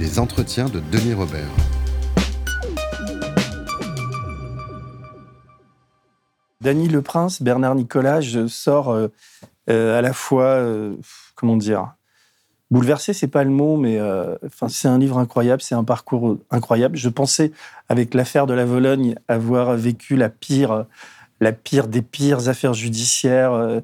Les entretiens de Denis Robert. Dany Le Prince, Bernard Nicolas, je sors euh, euh, à la fois, euh, comment dire, bouleversé, c'est pas le mot, mais c'est un livre incroyable, c'est un parcours incroyable. Je pensais, avec l'affaire de la Vologne, avoir vécu la pire, la pire des pires affaires judiciaires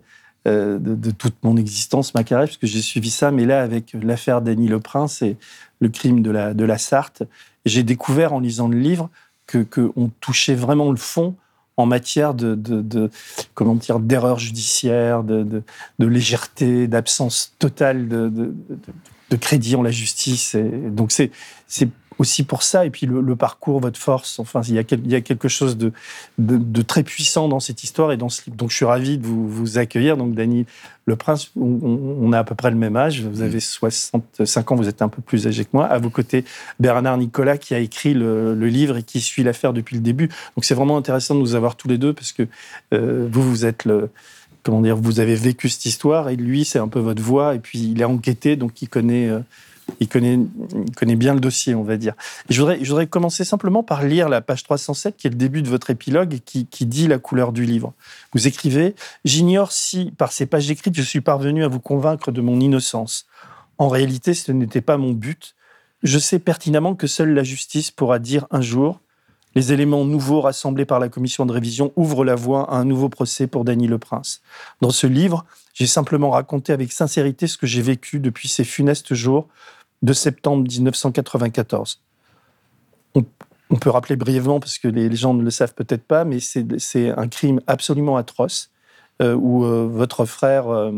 de, de, toute mon existence, ma carrière, puisque j'ai suivi ça. Mais là, avec l'affaire Dany Le Prince, et le crime de la, de la Sarthe. J'ai découvert en lisant le livre que qu'on touchait vraiment le fond en matière de, de, comment dire d'erreur judiciaire, de, de légèreté, d'absence totale de, crédit en la justice. Donc c'est aussi pour ça, et puis le, parcours, votre force, enfin, il y a, il y a quelque chose de, de, très puissant dans cette histoire et dans ce livre. Donc, je suis ravi de vous, vous accueillir. Donc, Dany Le Prince, on, a à peu près le même âge. Vous avez 65 ans, vous êtes un peu plus âgé que moi. À vos côtés, Bernard Nicolas, qui a écrit le, livre et qui suit l'affaire depuis le début. Donc, c'est vraiment intéressant de nous avoir tous les deux parce que euh, vous, vous êtes le comment dire, vous avez vécu cette histoire et lui, c'est un peu votre voix. Et puis, il est enquêté, donc il connaît. Euh, il connaît, bien le dossier, on va dire. je, voudrais, je voudrais commencer simplement par lire la page 307, qui est le début de votre épilogue et qui, qui dit la couleur du livre. Vous écrivez J'ignore si, par ces pages écrites, je suis parvenu à vous convaincre de mon innocence. En réalité, ce n'était pas mon but. Je sais pertinemment que seule la justice pourra dire un jour les éléments nouveaux rassemblés par la commission de révision ouvrent la voie à un nouveau procès pour Dany Le Prince. Dans ce livre, j'ai simplement raconté avec sincérité ce que j'ai vécu depuis ces funestes jours de septembre 1994. On, peut rappeler brièvement, parce que les, gens ne le savent peut-être pas, mais c'est un crime absolument atroce où euh, votre frère euh,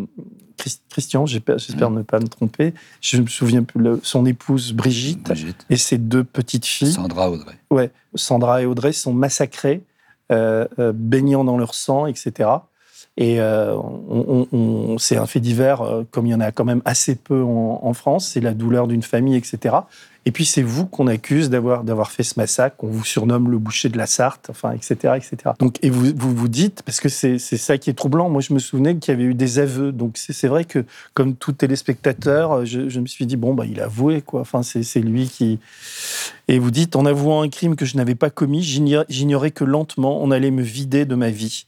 Christian, j'espère ne pas me tromper, je me souviens plus, son épouse Brigitte, et ses deux petites filles, Sandra Audrey. Ouais, Sandra et Audrey sont massacrées, baignant dans leur sang, etc. Et on, c'est un fait divers, comme il y en a quand même assez peu en, en France, c'est la douleur d'une famille, etc. Et puis c'est vous qu'on accuse d'avoir d'avoir fait ce massacre, qu'on vous surnomme le boucher de la Sarthe, enfin etc etc. Donc et vous vous, vous dites parce que c'est c'est ça qui est troublant. Moi je me souvenais qu'il y avait eu des aveux. Donc c'est vrai que comme tout téléspectateur, je, je me suis dit bon bah il a avoué quoi. Enfin c'est c'est lui qui et vous dites en avouant un crime que je n'avais pas commis, j'ignorais que lentement on allait me vider de ma vie.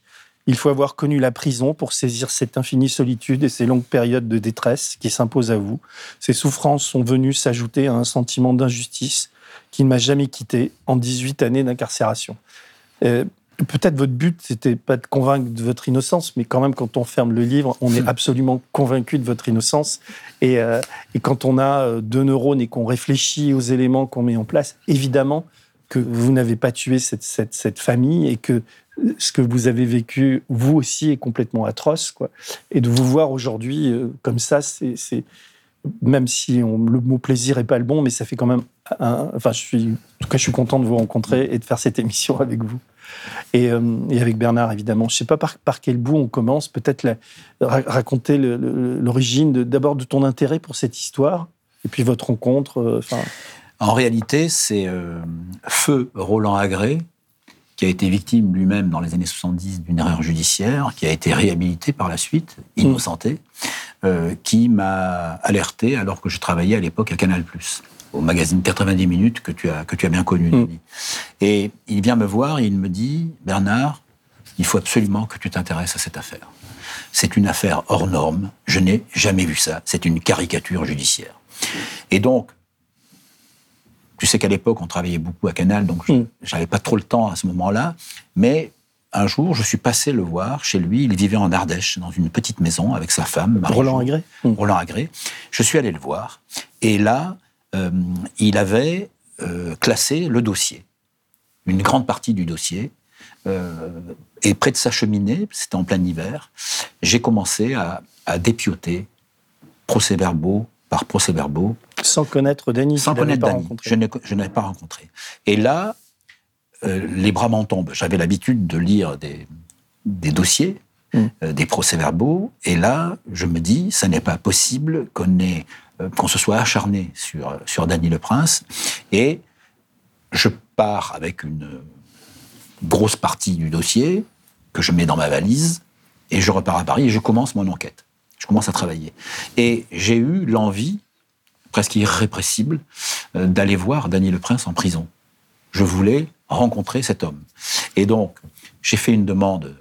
Il faut avoir connu la prison pour saisir cette infinie solitude et ces longues périodes de détresse qui s'imposent à vous. Ces souffrances sont venues s'ajouter à un sentiment d'injustice qui ne m'a jamais quitté en 18 années d'incarcération. Euh, peut-être votre but, c'était pas de convaincre de votre innocence, mais quand même, quand on ferme le livre, on est absolument convaincu de votre innocence. Et, euh, et quand on a euh, deux neurones et qu'on réfléchit aux éléments qu'on met en place, évidemment que vous n'avez pas tué cette, cette, cette, famille et que ce que vous avez vécu, vous aussi, est complètement atroce. Quoi. Et de vous voir aujourd'hui euh, comme ça, c'est, même si le mot plaisir est pas le bon, mais ça fait quand même. enfin, je suis, en tout cas, je suis content de vous rencontrer et de faire cette émission avec vous. Et, euh, avec Bernard, évidemment. Je ne sais pas par, quel bout on commence. Peut-être raconter l'origine d'abord de, ton intérêt pour cette histoire et puis votre rencontre. Euh, en réalité, c'est Feu Roland Agré qui a été victime lui-même dans les années 70 d'une erreur judiciaire, qui a été réhabilité par la suite, innocenté, euh, qui m'a alerté alors que je travaillais à l'époque à Canal+, au magazine 90 minutes que tu as, que tu as bien connu. Mm. Et il vient me voir et il me dit, Bernard, il faut absolument que tu t'intéresses à cette affaire. C'est une affaire hors norme, je n'ai jamais vu ça, c'est une caricature judiciaire. Et donc, tu sais qu'à l'époque, on travaillait beaucoup à Canal, donc je n'avais mm. pas trop le temps à ce moment-là. Mais un jour, je suis passé le voir chez lui. Il vivait en Ardèche, dans une petite maison avec sa femme. Roland Agré? Mm. Roland Agré. Je suis allé le voir. Et là, euh, il avait euh, classé le dossier, une grande partie du dossier. Euh, et près de sa cheminée, c'était en plein hiver, j'ai commencé à, à dépioter procès-verbaux par procès-verbaux Sans connaître Dany Sans connaître Dany. Je ne l'ai pas rencontré. Et là, euh, les bras m'en tombent. J'avais l'habitude de lire des, des dossiers, mm. euh, des procès-verbaux, et là, je me dis, ça n'est pas possible qu'on euh, qu'on se soit acharné sur, sur Dany le Prince, et je pars avec une grosse partie du dossier que je mets dans ma valise, et je repars à Paris et je commence mon enquête. Je commence à travailler. Et j'ai eu l'envie, presque irrépressible, d'aller voir Dany le Prince en prison. Je voulais rencontrer cet homme. Et donc, j'ai fait une demande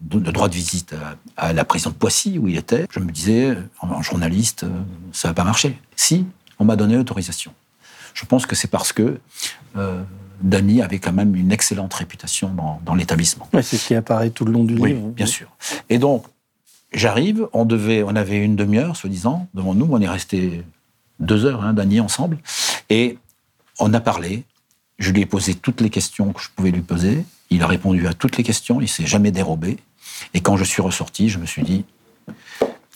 de droit de visite à, la prison de Poissy, où il était. Je me disais, en journaliste, ça va pas marcher. Si, on m'a donné l'autorisation. Je pense que c'est parce que euh, Dany avait quand même une excellente réputation dans, l'établissement. c'est ce qui apparaît tout le long du oui, livre. bien sûr. Et donc, j'arrive, on, devait, on avait une demi-heure, soi-disant, devant nous, on est resté deux heures, hein, ensemble, et on a parlé, je lui ai posé toutes les questions que je pouvais lui poser. Il a répondu à toutes les questions. Il s'est jamais dérobé. Et quand je suis ressorti, je me suis dit.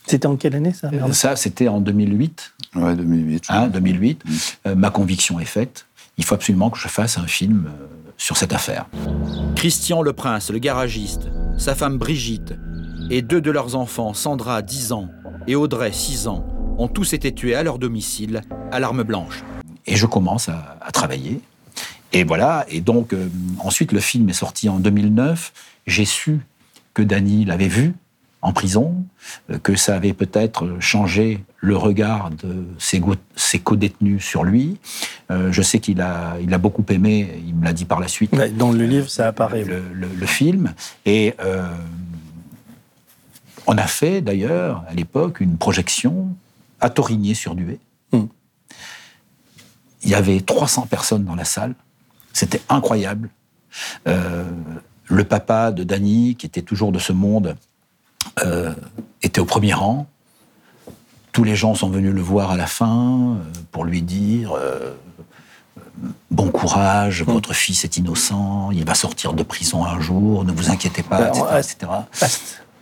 C'était en quelle année ça Ça, c'était en 2008. Ouais, 2008. Hein, 2008. Mm. Euh, ma conviction est faite. Il faut absolument que je fasse un film euh, sur cette affaire. Christian le Prince, le garagiste, sa femme Brigitte et deux de leurs enfants, Sandra, 10 ans, et Audrey, 6 ans, ont tous été tués à leur domicile à l'arme blanche. Et je commence à, à travailler et voilà, et donc euh, ensuite le film est sorti en 2009. J'ai su que Danny l'avait vu en prison, euh, que ça avait peut-être changé le regard de ses, ses co-détenus sur lui. Euh, je sais qu'il a, il a beaucoup aimé, il me l'a dit par la suite. dans le livre, ça apparaît. Le, film. Et on a fait d'ailleurs à l'époque une projection à Torigné-sur-Duet. Hmm. Il y avait 300 personnes dans la salle. C'était incroyable. Euh, le papa de Danny, qui était toujours de ce monde, euh, était au premier rang. Tous les gens sont venus le voir à la fin euh, pour lui dire bon courage, mm. votre fils est innocent, il va sortir de prison un jour, ne vous inquiétez pas, etc.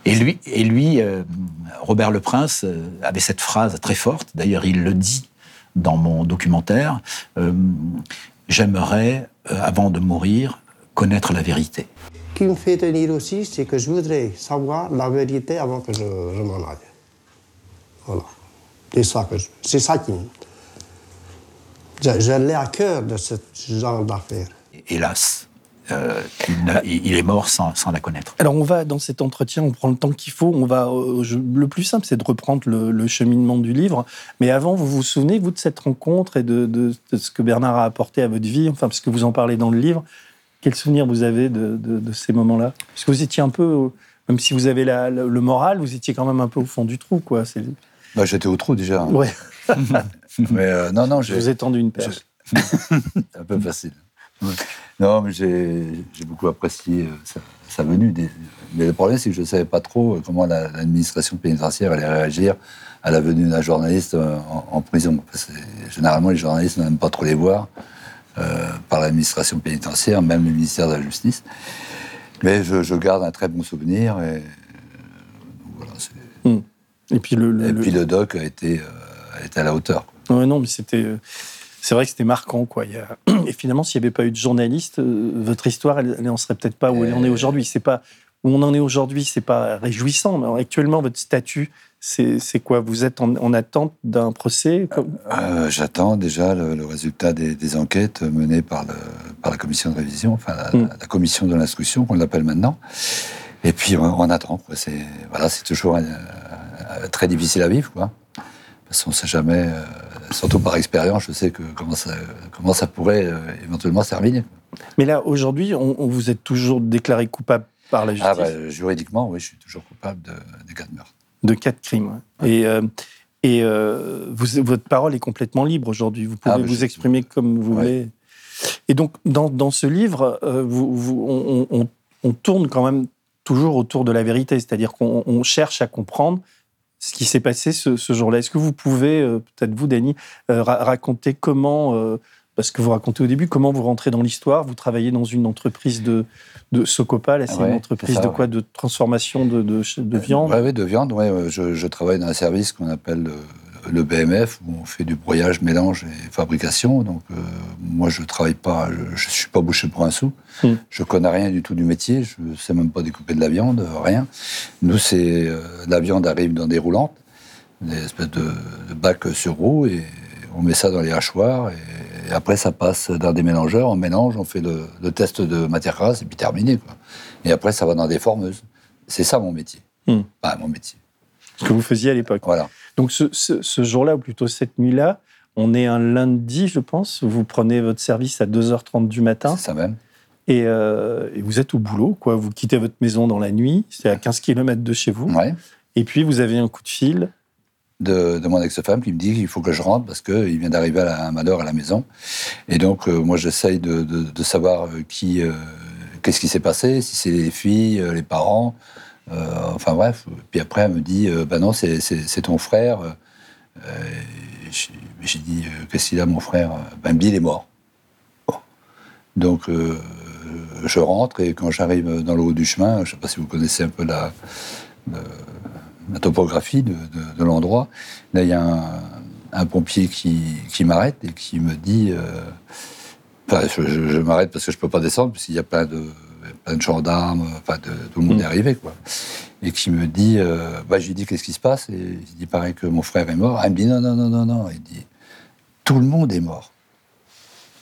Et lui, et lui Robert le Prince, avait cette phrase très forte, d'ailleurs il le dit dans mon documentaire, j'aimerais, euh, avant de mourir, connaître la vérité. Ce qui me fait tenir aussi, c'est que je voudrais savoir la vérité avant que je, m'en aille. Voilà. C'est ça, que c'est ça qui me... Je, l'ai à cœur de ce genre d'affaires. Hélas, euh, il, est mort sans, la connaître. Alors on va dans cet entretien, on prend le temps qu'il faut. On va euh, le plus simple, c'est de reprendre le, cheminement du livre. Mais avant, vous vous souvenez vous de cette rencontre et de, ce que Bernard a apporté à votre vie, enfin parce que vous en parlez dans le livre. Quel souvenir vous avez de, ces moments-là? Parce que vous étiez un peu, même si vous avez le moral, vous étiez quand même un peu au fond du trou, quoi. Bah, j'étais au trou déjà. Ouais. mais euh, non, non, je vous ai tendu une perche. un peu facile. Non, mais j'ai beaucoup apprécié euh, sa, venue. Mais le problème, c'est que je ne savais pas trop euh, comment l'administration pénitentiaire allait réagir à la venue d'un journaliste euh, en, prison. généralement, les journalistes n'aiment pas trop les voir par l'administration pénitentiaire, même le ministère de la Justice. Mais je, garde un très bon souvenir. Et, hmm. et puis le, et puis le doc a été, a été à la hauteur. non, mais c'était c'est vrai que c'était marquant. Quoi. Et finalement, s'il n'y avait pas eu de journaliste, euh, votre histoire, elle n'en serait peut-être pas où elle en est aujourd'hui. C'est pas où on en est aujourd'hui, c'est pas réjouissant. Mais actuellement, votre statut, c'est quoi? Vous êtes en, attente d'un procès euh, J'attends déjà le, résultat des, enquêtes menées par, le, par la commission de révision, enfin la, hmm. commission de l'instruction, qu'on l'appelle maintenant. Et puis on, attend. C'est voilà, c'est toujours euh, très difficile à vivre, quoi. Parce qu'on ne sait jamais surtout par expérience, je sais que comment ça, comment ça pourrait euh, éventuellement se Mais là, aujourd'hui, on, vous êtes toujours déclaré coupable par la ah, justice? ah Juridiquement, oui, je suis toujours coupable de, de cas de meurtre. De quatre crimes. Et, euh, et euh, vous, votre parole est complètement libre aujourd'hui. Vous pouvez ah, vous exprimer comme vous voulez. Et donc, dans, dans ce livre, vous, vous, on, on, on, tourne quand même toujours autour de la vérité, c'est-à-dire qu'on cherche à comprendre ce qui s'est passé ce, jour-là. Est-ce que vous pouvez, euh, peut-être vous, Dany, euh, raconter comment, euh, parce que vous racontez au début, comment vous rentrez dans l'histoire? Vous travaillez dans une entreprise de, de Socopal, c'est une entreprise de quoi? De transformation de, de, viande? Oui, de viande. Ouais, je, travaille dans un service qu'on appelle le BMF où on fait du broyage, mélange et fabrication. Donc euh, moi je travaille pas, je, je suis pas bouché pour un sou. Mm. Je connais rien du tout du métier. Je sais même pas découper de la viande, rien. Nous c'est euh, la viande arrive dans des roulantes, des espèces de, de bacs sur roues et on met ça dans les hachoirs et, et après ça passe dans des mélangeurs. On mélange, on fait le, le test de matière grasse et puis terminé quoi. Et après ça va dans des formeuses. C'est ça mon métier. Mm. Pas mon métier. Ce que vous faisiez à l'époque. Voilà. Donc ce, ce- ce jour-là, ou plutôt cette nuit-là, on est un lundi, je pense. Vous prenez votre service à 2h30 du matin C'est ça même. et, euh, et vous êtes au boulot. Quoi. Vous quittez votre maison dans la nuit, c'est à 15 km de chez vous. Ouais. Et puis vous avez un coup de fil. de, de mon ex-femme qui me dit qu'il faut que je rentre parce qu'il vient d'arriver à, malheur à la maison. Et donc, euh, moi, j'essaye de, de- de savoir euh, qui, euh, qu'est-ce qui s'est passé, si c'est les filles, les parents. Euh, enfin bref. Puis après, elle me dit Ben non, c'est, ton frère. Euh, j'ai, dit Qu'est-ce qu'il a, mon frère? Ben Bill est mort. Donc, je rentre et quand j'arrive dans le haut du chemin, je ne sais pas si vous connaissez un peu la, topographie de, l'endroit. Là, il y a un, pompier qui, m'arrête et qui me dit. je, m'arrête parce que je peux pas descendre, parce qu'il y a plein de, plein de gendarmes, enfin, de, tout le monde Mm. est arrivé, quoi. Et qui me dit. euh, bah, je lui dis Qu'est-ce qui se passe? Et il dit Pareil que mon frère est mort. Elle me dit Non, non, non, non, non. Il dit Tout le monde est mort.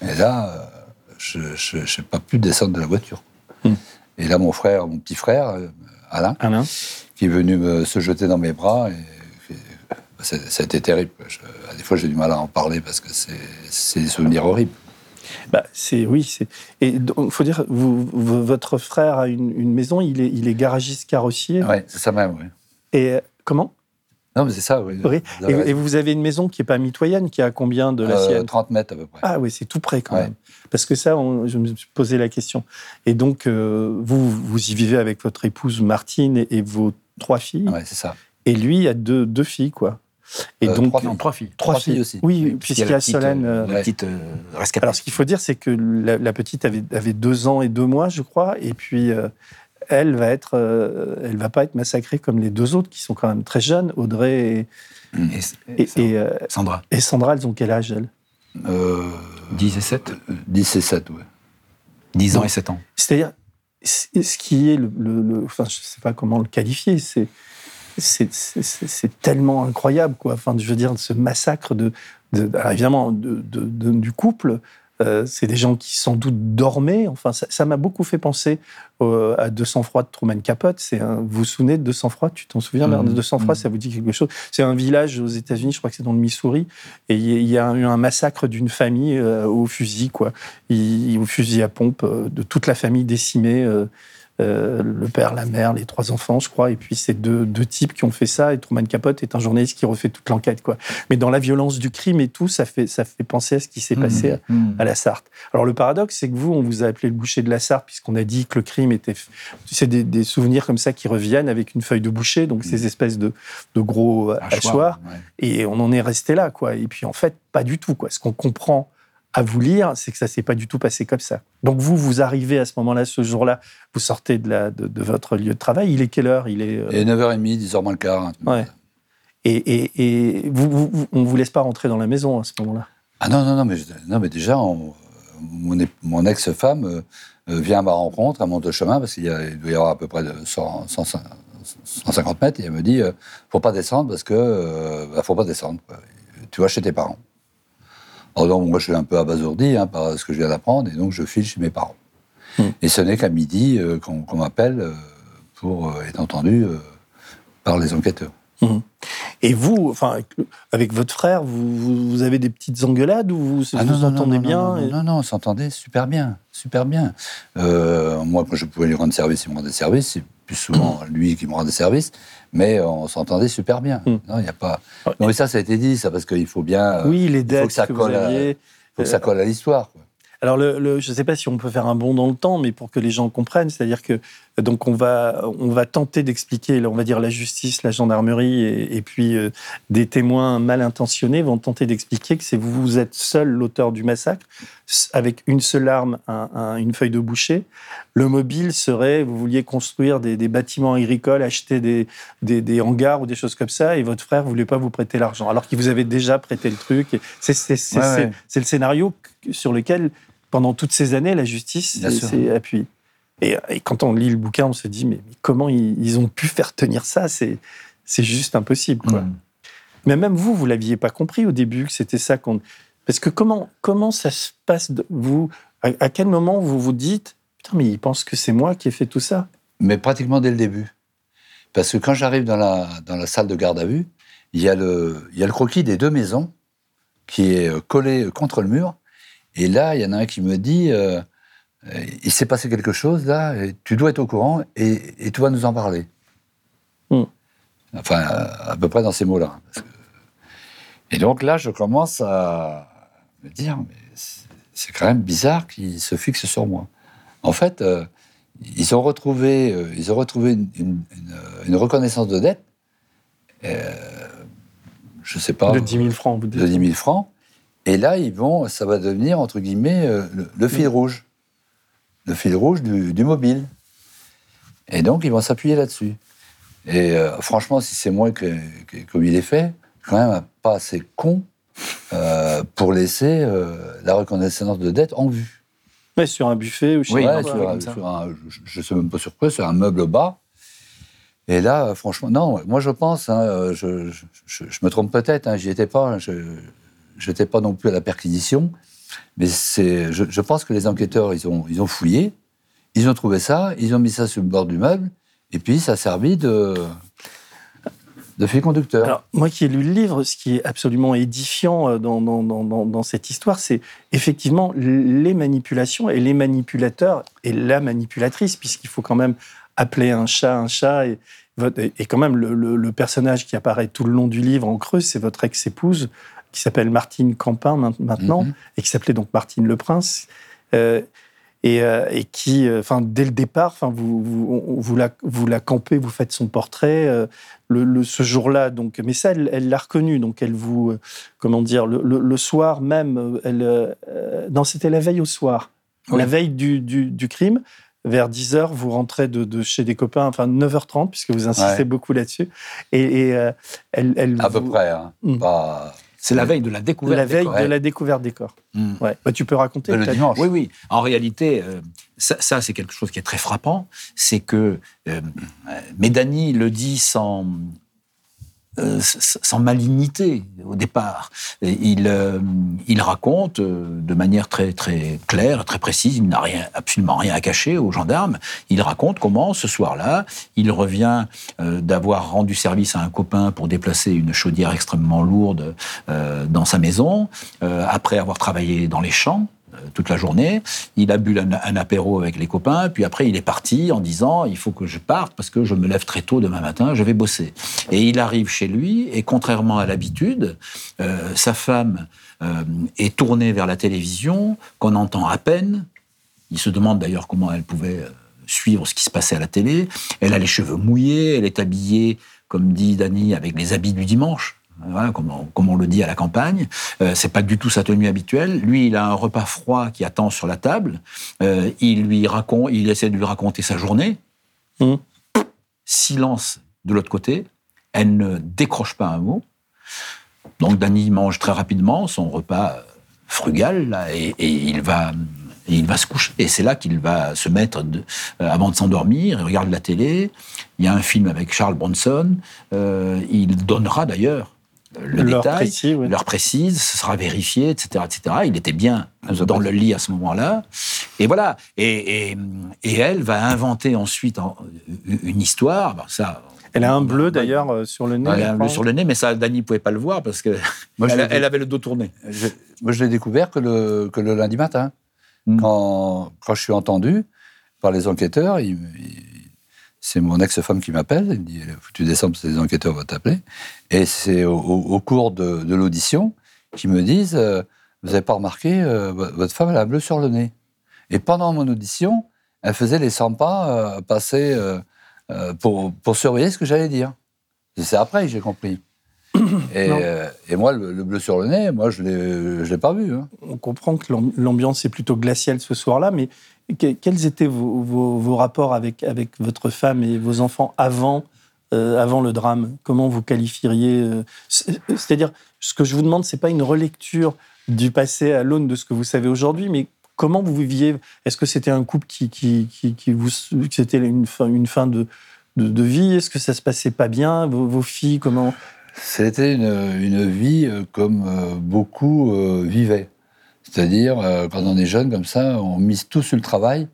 Et là, euh, je n'ai pas pu descendre de la voiture. Mm. Et là, mon frère, mon petit frère, euh, Alain, Alain qui est venu me, se jeter dans mes bras. Et, et, ça, a été terrible. Je- à des fois, j'ai du mal à en parler parce que c'est des souvenirs horribles. Bah, c'est oui, c'est et il faut dire vous, votre frère a une, une maison, il est il est garagiste carrossier Ouais, c'est ça même, oui. et euh, comment? Non, mais c'est ça, oui. Et, vous avez une maison qui est pas mitoyenne, qui a combien de la Euh, sienne? 30 mètres à peu près. Ah oui, c'est tout près quand Ouais. même. Parce que ça, on- je me suis posé la question. Et donc, euh, vous, vous y vivez avec votre épouse Martine et, et vos trois filles. Ouais, c'est ça. Et lui a deux, deux filles, quoi. Et Euh, donc, trois Non, trois filles. trois trois filles aussi. Oui, puisqu'il y a Solène. euh, euh, la ouais. petite euh, rescapée. Alors, ce qu'il faut dire, c'est que la, la petite avait, avait deux ans et deux mois, je crois, et puis euh, elle va être, euh, elle va pas être massacrée comme les deux autres qui sont quand même très jeunes, Audrey et, Et, et, et, euh, Sandra, et Sandra. Elles ont quel âge elles? Euh, 10 et 7 10 et 7, ouais. 10 ans et 7 ans. C'est-à-dire, ce qui est le, le- le- enfin, je sais pas comment le qualifier, c'est c'est- tellement incroyable, quoi. Enfin, je veux dire, ce massacre de, de- alors, évidemment, de, de- de- du couple. euh, c'est des gens qui sans doute dormaient. Enfin, ça m'a beaucoup fait penser euh, à 200 froid de Truman Capote. C'est vous vous souvenez de 200 froid Tu t'en souviens. Bernard? 200 froid, ça vous dit quelque chose? C'est un village aux États-Unis, je crois que c'est dans le Missouri, et il y a- eu un massacre d'une famille euh, au fusil, quoi. Il- au fusil à pompe, euh, de toute la famille décimée. Euh, le père, la mère, les trois enfants, je crois, et puis c'est deux, deux types qui ont fait ça. Et Truman Capote est un journaliste qui refait toute l'enquête, quoi. Mais dans la violence du crime et tout, ça fait ça fait penser à ce qui s'est passé à, à la Sarthe. Alors le paradoxe, c'est que vous, on vous a appelé le boucher de la Sarthe puisqu'on a dit que le crime était. C'est des, des souvenirs comme ça qui reviennent avec une feuille de boucher, donc ces espèces de, de gros hachoirs. ouais. Et on en est resté là, quoi. Et puis en fait, pas du tout, quoi. Ce qu'on comprend à vous lire, c'est que ça s'est pas du tout passé comme ça. Donc vous, vous arrivez à ce moment-là, ce jour-là, vous sortez de, la, de, de votre lieu de travail. Il est quelle heure? Il est. euh, Et 9h30, 10h moins le quart. hein. Ouais. Et, et, et vous, on vous laisse pas rentrer dans la maison à ce moment-là? Ah non, non, non, mais, non, mais déjà, on- mon, ex-femme euh, euh, vient à ma rencontre, elle monte le chemin, parce qu'il doit y avoir à peu près de 100, 100, 150 mètres, et elle me dit, euh, faut pas descendre, parce que, bah, faut pas descendre, tu vas chez tes parents. Alors donc, moi, je suis un peu abasourdi hein, par ce que je viens d'apprendre, et donc je file chez mes parents. Hmm. Et ce n'est qu'à midi euh, qu'on m'appelle euh, pour euh, être entendu par les enquêteurs. Et vous, enfin, avec, votre frère, vous, vous, vous avez des petites engueulades ou vous vous Ah non, non, entendez non, bien Non, non, et- non, non, on s'entendait super bien, super bien. Euh, moi, quand je pouvais lui rendre service, il me rendait service. C'est plus souvent lui qui me rendait service, mais on s'entendait super bien. Mm. Non, il y a pas. Ouais. Non, mais ça, ça a été dit, ça, parce qu'il faut bien. euh, Oui, les faut dettes que ça que colle vous à- aviez. faut que ça colle à l'histoire. Alors, le, le- je ne sais pas si on peut faire un bond dans le temps, mais pour que les gens comprennent, c'est-à-dire que Donc on va, on va tenter d'expliquer, on va dire la justice, la gendarmerie et, puis euh, des témoins mal intentionnés vont tenter d'expliquer que c'est vous, vous êtes seul l'auteur du massacre, avec une seule arme, une feuille de boucher. Le mobile serait, vous vouliez construire des, bâtiments agricoles, acheter des, des, hangars ou des choses comme ça, et votre frère voulait pas vous prêter l'argent, alors qu'il vous avait déjà prêté le truc. C'est le scénario sur lequel, pendant toutes ces années, la justice s'est appuyée. Et, quand on lit le bouquin, on se dit, mais, comment ils, ont pu faire tenir ça? C'est juste impossible. Quoi. Mm. Mais même vous, vous l'aviez pas compris au début que c'était ça qu'on. Parce que comment, comment ça se passe de vous à, quel moment vous vous dites, putain, mais ils pensent que c'est moi qui ai fait tout ça? Mais pratiquement dès le début. Parce que quand j'arrive dans la, dans la salle de garde à vue, il y, a le, il y a le croquis des deux maisons qui est collé contre le mur. Et là, il y en a un qui me dit euh, euh, il s'est passé quelque chose là, et tu dois être au courant et, et tu vas nous en parler. Hmm. Enfin, à, peu près dans ces mots-là. Et donc là, je commence à me dire, mais c'est quand même bizarre qu'ils se fixent sur moi. En fait, euh, ils ont retrouvé, euh, ils ont retrouvé une, une, reconnaissance de dette. Euh, je sais pas. De 10 000 francs, vous dites. De 10 000 francs. Et là, ils vont, ça va devenir, entre guillemets, le, fil hmm. rouge le fil rouge du, mobile. Et donc, ils vont s'appuyer là-dessus. Et euh, franchement, si c'est moi que, comme il est fait, quand même pas assez con euh, pour laisser euh, la reconnaissance de dette en vue. Mais sur un buffet ou chez oui, sur, un, je ne sais même pas sur quoi, sur un meuble bas. Et là, franchement, non, moi je pense, hein, je, me trompe peut-être, hein, j'y étais pas, je n'étais pas non plus à la perquisition, mais c'est, je, pense que les enquêteurs, ils ont, ils ont fouillé, ils ont trouvé ça, ils ont mis ça sur le bord du meuble, et puis ça a servi de, de fil conducteur. Alors, moi qui ai lu le livre, ce qui est absolument édifiant euh, dans, dans, dans, dans cette histoire, c'est effectivement les manipulations et les manipulateurs et la manipulatrice, puisqu'il faut quand même appeler un chat un chat. Et, et quand même, le, le, personnage qui apparaît tout le long du livre en creux, c'est votre ex-épouse, qui s'appelle Martine Campin maintenant, mhm. et qui s'appelait donc Martine Le Prince. Euh, et, euh, et, qui, euh, dès le départ, enfin, vous, vous, vous, la, vous la campez, vous faites son portrait le, ce jour-là. Donc, mais ça, elle l'a reconnu. Donc, elle vous, comment dire, le, le, soir même, elle, non, c'était la veille au soir, la veille du, du, du, crime. Vers 10h, vous rentrez de, de, chez des copains, enfin 9h30, puisque vous insistez beaucoup là-dessus. Et, et elle, elle, À peu près, hein. Hmm. C'est la veille de la découverte La veille de la découverte des corps. Hmm. Ouais. Bah, tu peux raconter le dimanche. Oui, oui. En réalité, euh, ça, c'est quelque chose qui est très frappant. C'est que euh, Médani le dit sans, euh, sans malignité au départ. Il, euh, il raconte euh, de manière très très claire, très précise. Il n'a absolument rien à cacher aux gendarmes. Il raconte comment ce soir-là, il revient d'avoir rendu service à un copain pour déplacer une chaudière extrêmement lourde dans sa maison, après avoir travaillé dans les champs. Euh, toute la journée. Il a bu un, apéro avec les copains, puis après il est parti en disant il faut que je parte parce que je me lève très tôt demain matin, je vais bosser. Et il arrive chez lui et contrairement à l'habitude, euh, sa femme euh, est tournée vers la télévision, qu'on entend à peine. Il se demande d'ailleurs comment elle pouvait suivre ce qui se passait à la télé. Elle a les cheveux mouillés, elle est habillée, comme dit Dany, avec les habits du dimanche voilà, comme, on, le dit à la campagne. Euh, c'est pas du tout sa tenue habituelle. Lui, il a un repas froid qui attend sur la table. Euh, il lui raconte, il essaie de lui raconter sa journée. Mmh. Silence de l'autre côté. Elle ne décroche pas un mot. Donc Danny mange très rapidement son repas frugal là, et, il va il va se coucher. Et c'est là qu'il va se mettre euh, avant de s'endormir. Il regarde la télé. Il y a un film avec Charles Bronson. il donnera d'ailleurs le détail, précis, l'heure précise, ce sera vérifié, etc., etc. Il était bien dans le lit à ce moment-là. Et voilà. Et, et, elle va inventer ensuite une histoire. ça, elle a un bleu d'ailleurs euh, sur le nez. Elle a un bleu sur le nez, mais ça, Dany ne pouvait pas le voir parce que moi, elle, avait le dos tourné. moi, je l'ai découvert que le, que le lundi matin, hmm. quand, quand je suis entendu par les enquêteurs. il, c'est mon ex-femme qui m'appelle, elle me dit tu descends parce que les enquêteurs vont t'appeler. Et c'est au, cours de, l'audition qu'ils me disent euh, Vous n'avez pas remarqué, euh, votre femme, elle a un bleu sur le nez. Et pendant mon audition, elle faisait les 100 pas euh, passer euh, euh, pour, pour surveiller ce que j'allais dire. C'est après que j'ai compris. Et, euh, moi, le, le bleu sur le nez, moi, je ne l'ai pas vu. hein. On comprend que l'am- l'ambiance est plutôt glaciale ce soir-là, mais que- quels étaient vos, rapports avec, votre femme et vos enfants avant, euh, le drame? Comment vous qualifieriez euh, c'est- C'est-à-dire, ce que je vous demande, c'est pas une relecture du passé à l'aune de ce que vous savez aujourd'hui, mais comment vous viviez? Est-ce que c'était un couple qui, qui, qui, qui vous, c'était une fin, une fin de, de, vie? Est-ce que ça se passait pas bien? Vos, filles, comment? C'était une, vie euh, comme beaucoup vivaient. C'est-à-dire, euh, quand on est jeune comme ça, on mise tout sur le travail.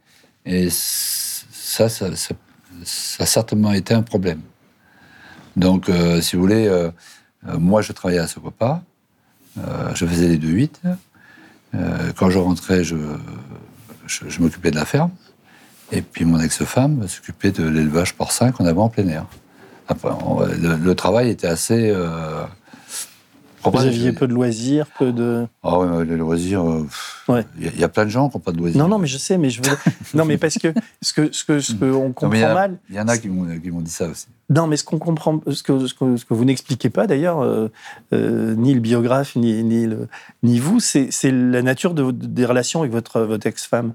Et ça, ça, ça, a certainement été un problème. Donc, euh, si vous voulez, euh, moi, je travaillais à ce. Euh, je faisais les 2-8. Euh, quand je rentrais, je, je, m'occupais de la ferme. Et puis, mon ex-femme s'occupait de l'élevage porcin qu'on avait en plein air. Après, le travail était assez. Vous aviez peu de loisirs, peu de... Ah oui, mais les loisirs. euh, Il Ouais. y, a- il y a plein de gens qui n'ont pas de loisirs. Non, non, mais je sais, mais je veux... non, mais parce que ce que ce que ce que on comprend il a- mal. il y en a qui m'ont qui m'ont dit ça aussi. Non, mais ce qu'on comprend, ce que ce que, ce que vous n'expliquez pas d'ailleurs, euh, euh, ni le biographe ni ni, le- ni vous, c'est c'est la nature de, des relations avec votre votre ex-femme.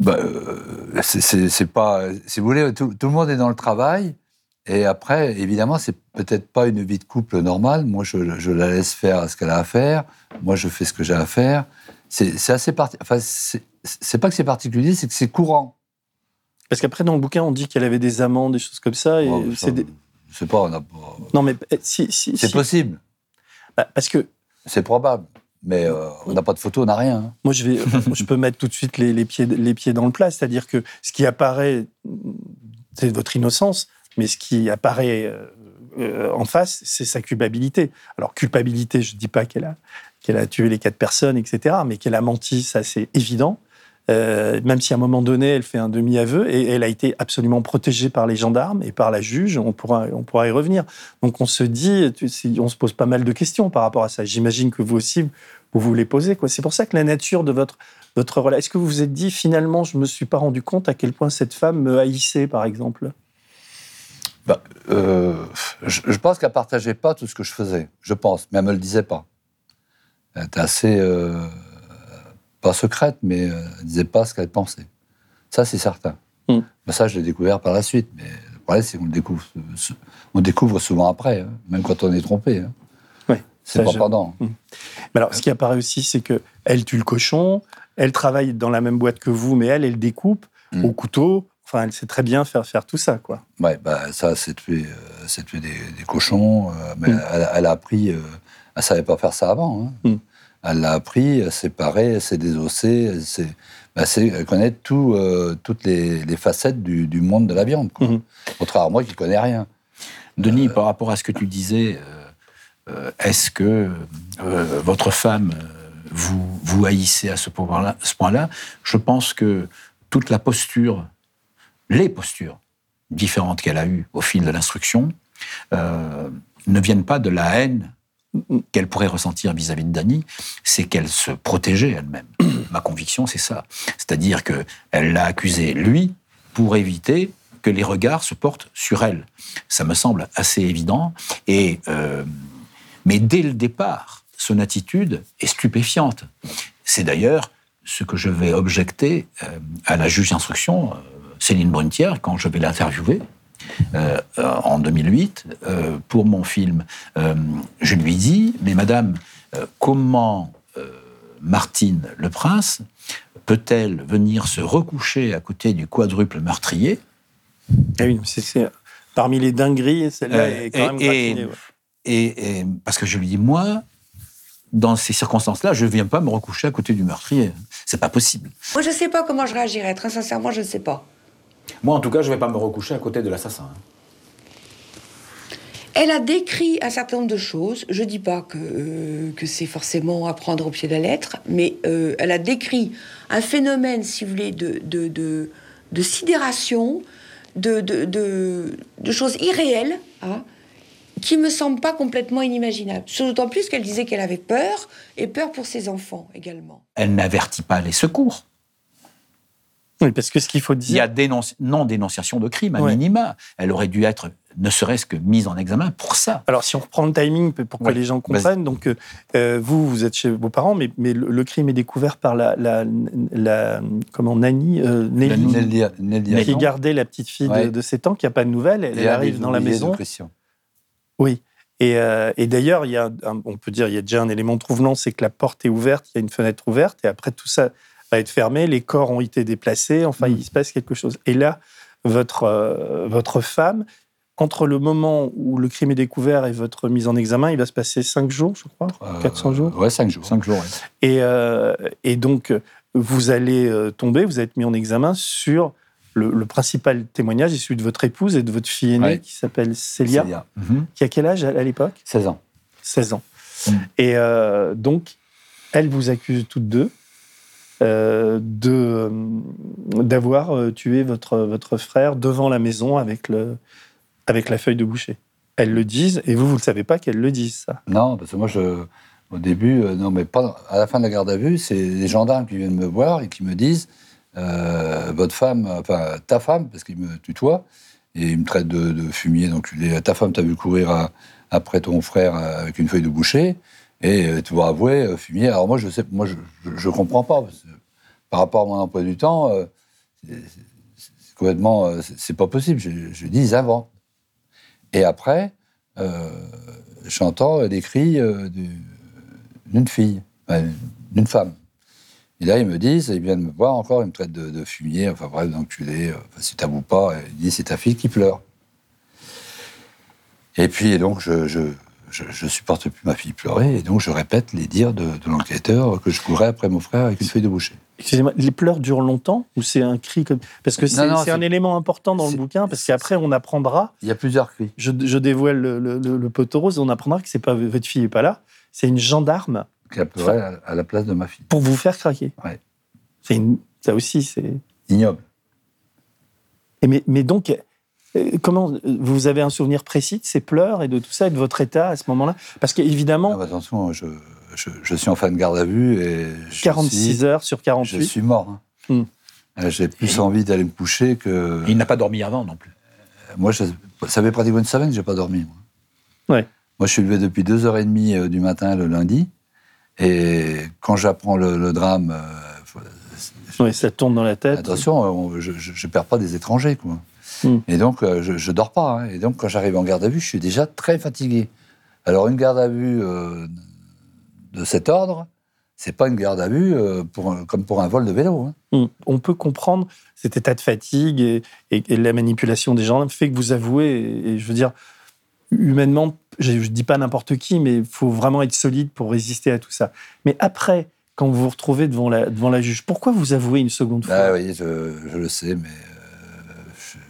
Bah, euh, c'est- pas. Si vous voulez, tout, tout le monde est dans le travail. Et après, évidemment, c'est peut-être pas une vie de couple normale. Moi, je, je la laisse faire ce qu'elle a à faire. Moi, je fais ce que j'ai à faire. C'est assez parti. Enfin, c'est pas que c'est particulier, c'est que c'est courant. Parce qu'après dans le bouquin on dit qu'elle avait des amants, des choses comme ça. Et ça, c'est des- Je sais pas, on a pas- Non, mais eh, si si, C'est si- possible, bah, parce que c'est probable. Mais euh, on n'a pas de photo, on n'a rien. hein. Moi, je, vais, je peux mettre tout de suite les, les pieds, les pieds dans le plat. C'est-à-dire que ce qui apparaît, c'est votre innocence, mais ce qui apparaît euh, euh, en face, c'est sa culpabilité. Alors, culpabilité, je ne dis pas qu'elle a, qu'elle a tué les quatre personnes, etc., mais qu'elle a menti, ça c'est évident. Euh, même si à un moment donné, elle fait un demi-aveu, et elle a été absolument protégée par les gendarmes et par la juge, on pourra, on pourra y revenir. Donc on se dit, on se pose pas mal de questions par rapport à ça. J'imagine que vous aussi, vous vous les posez. C'est pour ça que la nature de votre, votre relation. Est-ce que vous vous êtes dit, finalement, je ne me suis pas rendu compte à quel point cette femme me haïssait, par exemple? Bah, euh, je, je pense qu'elle partageait pas tout ce que je faisais. Je pense, mais elle me le disait pas. Elle était assez euh, pas secrète, mais euh, elle disait pas ce qu'elle pensait. Ça, c'est certain. Mm. Mais ça, je l'ai découvert par la suite. Mais le problème, c'est qu'on le découvre, on découvre souvent après, hein, même quand on est trompé. hein. Ouais, c'est pas je- pendant. Mais alors, ce qui apparaît aussi, c'est que elle tue le cochon, elle travaille dans la même boîte que vous, mais elle, elle découpe Mm. au couteau. Enfin, elle sait très bien faire, faire tout ça, quoi. Ouais, bah, ça, c'est tuer, euh, c'est tuer des, des cochons. euh, mais Mm. elle, elle a appris. euh, elle savait pas faire ça avant. hein. Mm. Elle l'a appris, elle s'est parée, elle s'est désossée, elle, s'est- bah, elle connaît tout, euh, toutes les, les facettes du, du monde de la viande. quoi. Mhm. Contrairement à moi qui connais rien. Denis, par rapport à ce que tu disais, euh, euh, est-ce que euh, votre femme euh, vous, vous haïssait à ce point-là ce point-là? Je pense que toute la posture, les postures différentes qu'elle a eues au fil de l'instruction, euh, ne viennent pas de la haine qu'elle pourrait ressentir vis-à-vis de Dany, c'est qu'elle se protégeait elle-même. Ma conviction, c'est ça. C'est-à-dire qu'elle l'a accusé, lui, pour éviter que les regards se portent sur elle. Ça me semble assez évident. Et, euh, mais dès le départ, son attitude est stupéfiante. C'est d'ailleurs ce que je vais objecter euh, à la juge d'instruction, Céline Brunetière, quand je vais l'interviewer. euh, en 2008, euh, pour mon film, euh, je lui dis, mais madame, euh, comment euh, Martine Le Prince peut-elle venir se recoucher à côté du quadruple meurtrier? Ah oui, c'est- c'est parmi les dingueries, celle-là Euh, est quand même et- gratinée, ouais. et, et- parce que je lui dis, moi, dans ces circonstances-là, je ne viens pas me recoucher à côté du meurtrier. C'est pas possible. Moi, je sais pas comment je réagirais. Très sincèrement, je ne sais pas. Moi, en tout cas, je ne vais pas me recoucher à côté de l'assassin. hein. Elle a décrit un certain nombre de choses. Je dis pas que, euh, que c'est forcément à prendre au pied de la lettre, mais euh, elle a décrit un phénomène, si vous voulez, de, de, de, de sidération, de, choses irréelles, hein, qui me semblent pas complètement inimaginables. D'autant plus qu'elle disait qu'elle avait peur, et peur pour ses enfants également. Elle n'avertit pas les secours. Oui, parce que ce qu'il faut dire. Il y a dénonci- non-dénonciation de crime, à Ouais. minima. Elle aurait dû être, ne serait-ce que mise en examen pour ça. Alors, si on reprend le timing pour que Ouais, les gens comprennent, donc euh, euh, vous, vous êtes chez vos parents, mais, mais le, le crime est découvert par la, la, la- comment Nanny, euh, Nelly, Nelly. Qui gardait la petite fille de, Ouais. de 7 ans, qui n'a pas de nouvelles. Elle, elle arrive dans la maison. Oui. Et, euh, et d'ailleurs, il y a, un- on peut dire, il y a déjà un élément troublant, c'est que la porte est ouverte, il y a une fenêtre ouverte, et après tout ça va être fermé, les corps ont été déplacés, enfin, Mm. il se passe quelque chose. Et là, votre, euh, votre femme, entre le moment où le crime est découvert et votre mise en examen, il va se passer 5 jours, je crois, Euh, 400 jours. Ouais, 5 jours. Cinq jours. ouais. Et, euh, et donc, vous allez euh, tomber, vous êtes mis en examen sur le, le principal témoignage, est celui de votre épouse et de votre fille aînée, Ouais. qui s'appelle Célia, Célia, Mhm. qui a quel âge à, à l'époque? 16 ans. 16 ans. Mm. Et euh, donc, elle vous accuse toutes deux euh, de euh, d'avoir euh, tué votre, votre frère devant la maison avec, le, avec la feuille de boucher. Elles le disent, et vous, vous ne savez pas qu'elles le disent, ça. Non, parce que moi, je, au début, euh, non, mais pas, à la fin de la garde à vue, c'est les gendarmes qui viennent me voir et qui me disent euh, votre femme, enfin ta femme, parce qu'ils me tutoient, et ils me traitent de, fumier, d'enculé. Ta femme t'a vu courir après ton frère euh, avec une feuille de boucher, et euh, tu vas avouer, euh, fumier. Alors moi, je sais, moi, je, je, comprends pas, par rapport à mon emploi du temps, euh, c'est- c'est c'est complètement, c'est c'est pas possible. Je, je dis, ils inventent. Et après, j'entends des cris du- d'une fille, d'une femme. Et là, ils me disent, ils viennent me voir encore, ils me traitent de, fumier, enfin bref, d'enculé, enfin, si t'avoues pas, ils disent, c'est ta fille qui pleure. Et puis, donc, je, je, je, supporte plus ma fille pleurer, et donc je répète les dires de, de l'enquêteur que je courais après mon frère avec une feuille de boucher. Excusez-moi, les pleurs durent longtemps ou c'est un cri comme... Parce que c'est un élément important dans le bouquin, parce qu'après, on apprendra, Il y a plusieurs cris. je, je dévoile le, le, le- le poteau rose, on apprendra que c'est pas votre fille n'est pas là, c'est une gendarme qui pleurait à, à la place de ma fille. pour vous faire craquer. Ouais. C'est une- ça aussi, c'est... Ignoble. Et mais, mais donc, comment vous avez un souvenir précis de ces pleurs et de tout ça et de votre état à ce moment-là? Parce qu'évidemment, Ah bah, attention, je, je, je suis en fin de garde à vue et je 46 suis, heures sur je 48. suis mort. hein. Hmm. Euh, J'ai plus envie d'aller me coucher que. Il n'a pas dormi avant non plus. Moi, je, ça fait pratiquement une semaine que j'ai pas dormi. Moi. Ouais. moi, je suis levé depuis 2h30 euh, du matin le lundi. Et quand j'apprends le, le drame, euh, Oui, ça tourne dans la tête. attention, euh, on- je ne perds pas des étrangers. Quoi. Hmm. Et donc, euh, je, je dors pas. hein. Et donc, quand j'arrive en garde à vue, je suis déjà très fatigué. Alors, une garde à vue euh, de cet ordre, c'est pas une garde à vue euh, pour, comme pour un vol de vélo. hein. Mm. On peut comprendre cet état de fatigue et, et- et la manipulation des gens fait que vous avouez. Et, et je veux dire, humainement, je ne dis pas n'importe qui, mais il faut vraiment être solide pour résister à tout ça. Mais après, quand vous vous retrouvez devant la, devant la juge, pourquoi vous avouez une seconde fois? Ah oui, je, je le sais, mais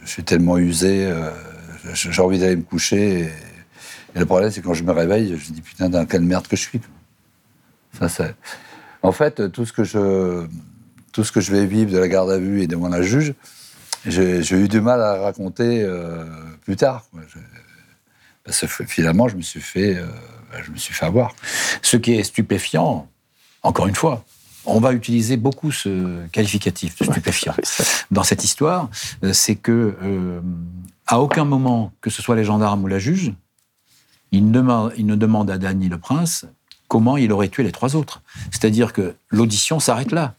je, suis tellement usé, euh, j'ai envie d'aller me coucher. Et, le problème, c'est quand je me réveille, je dis putain, dans quelle merde que je suis. Ça. En fait, tout ce que je, tout ce que je vais vivre de la garde à vue et devant la juge, j'ai eu du mal à raconter euh, plus tard. parce que finalement, je me suis fait, euh, je me suis fait avoir. Ce qui est stupéfiant, encore une fois, on va utiliser beaucoup ce qualificatif de stupéfiant dans cette histoire, euh, c'est que euh, à aucun moment, que ce soit les gendarmes ou la juge, il ne, demande- il ne demande à Danny le prince comment il aurait tué les trois autres. C'est-à-dire que l'audition s'arrête là,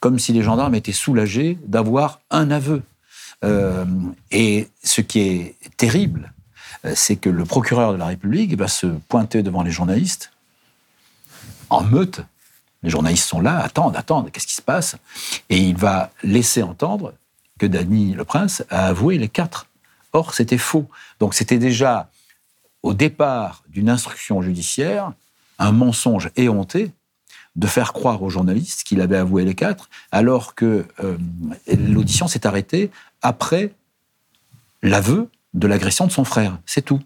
comme si les gendarmes étaient soulagés d'avoir un aveu. Euh, et ce qui est terrible, c'est que le procureur de la République va se pointer devant les journalistes en meute. Les journalistes sont là, attendent, attendent, qu'est-ce qui se passe? Et il va laisser entendre que Dany le prince a avoué les quatre. Or, c'était faux. Donc, c'était déjà, au départ d'une instruction judiciaire, un mensonge éhonté de faire croire aux journalistes qu'il avait avoué les quatre, alors que euh, l'audition s'est arrêtée après l'aveu de l'agression de son frère. C'est tout.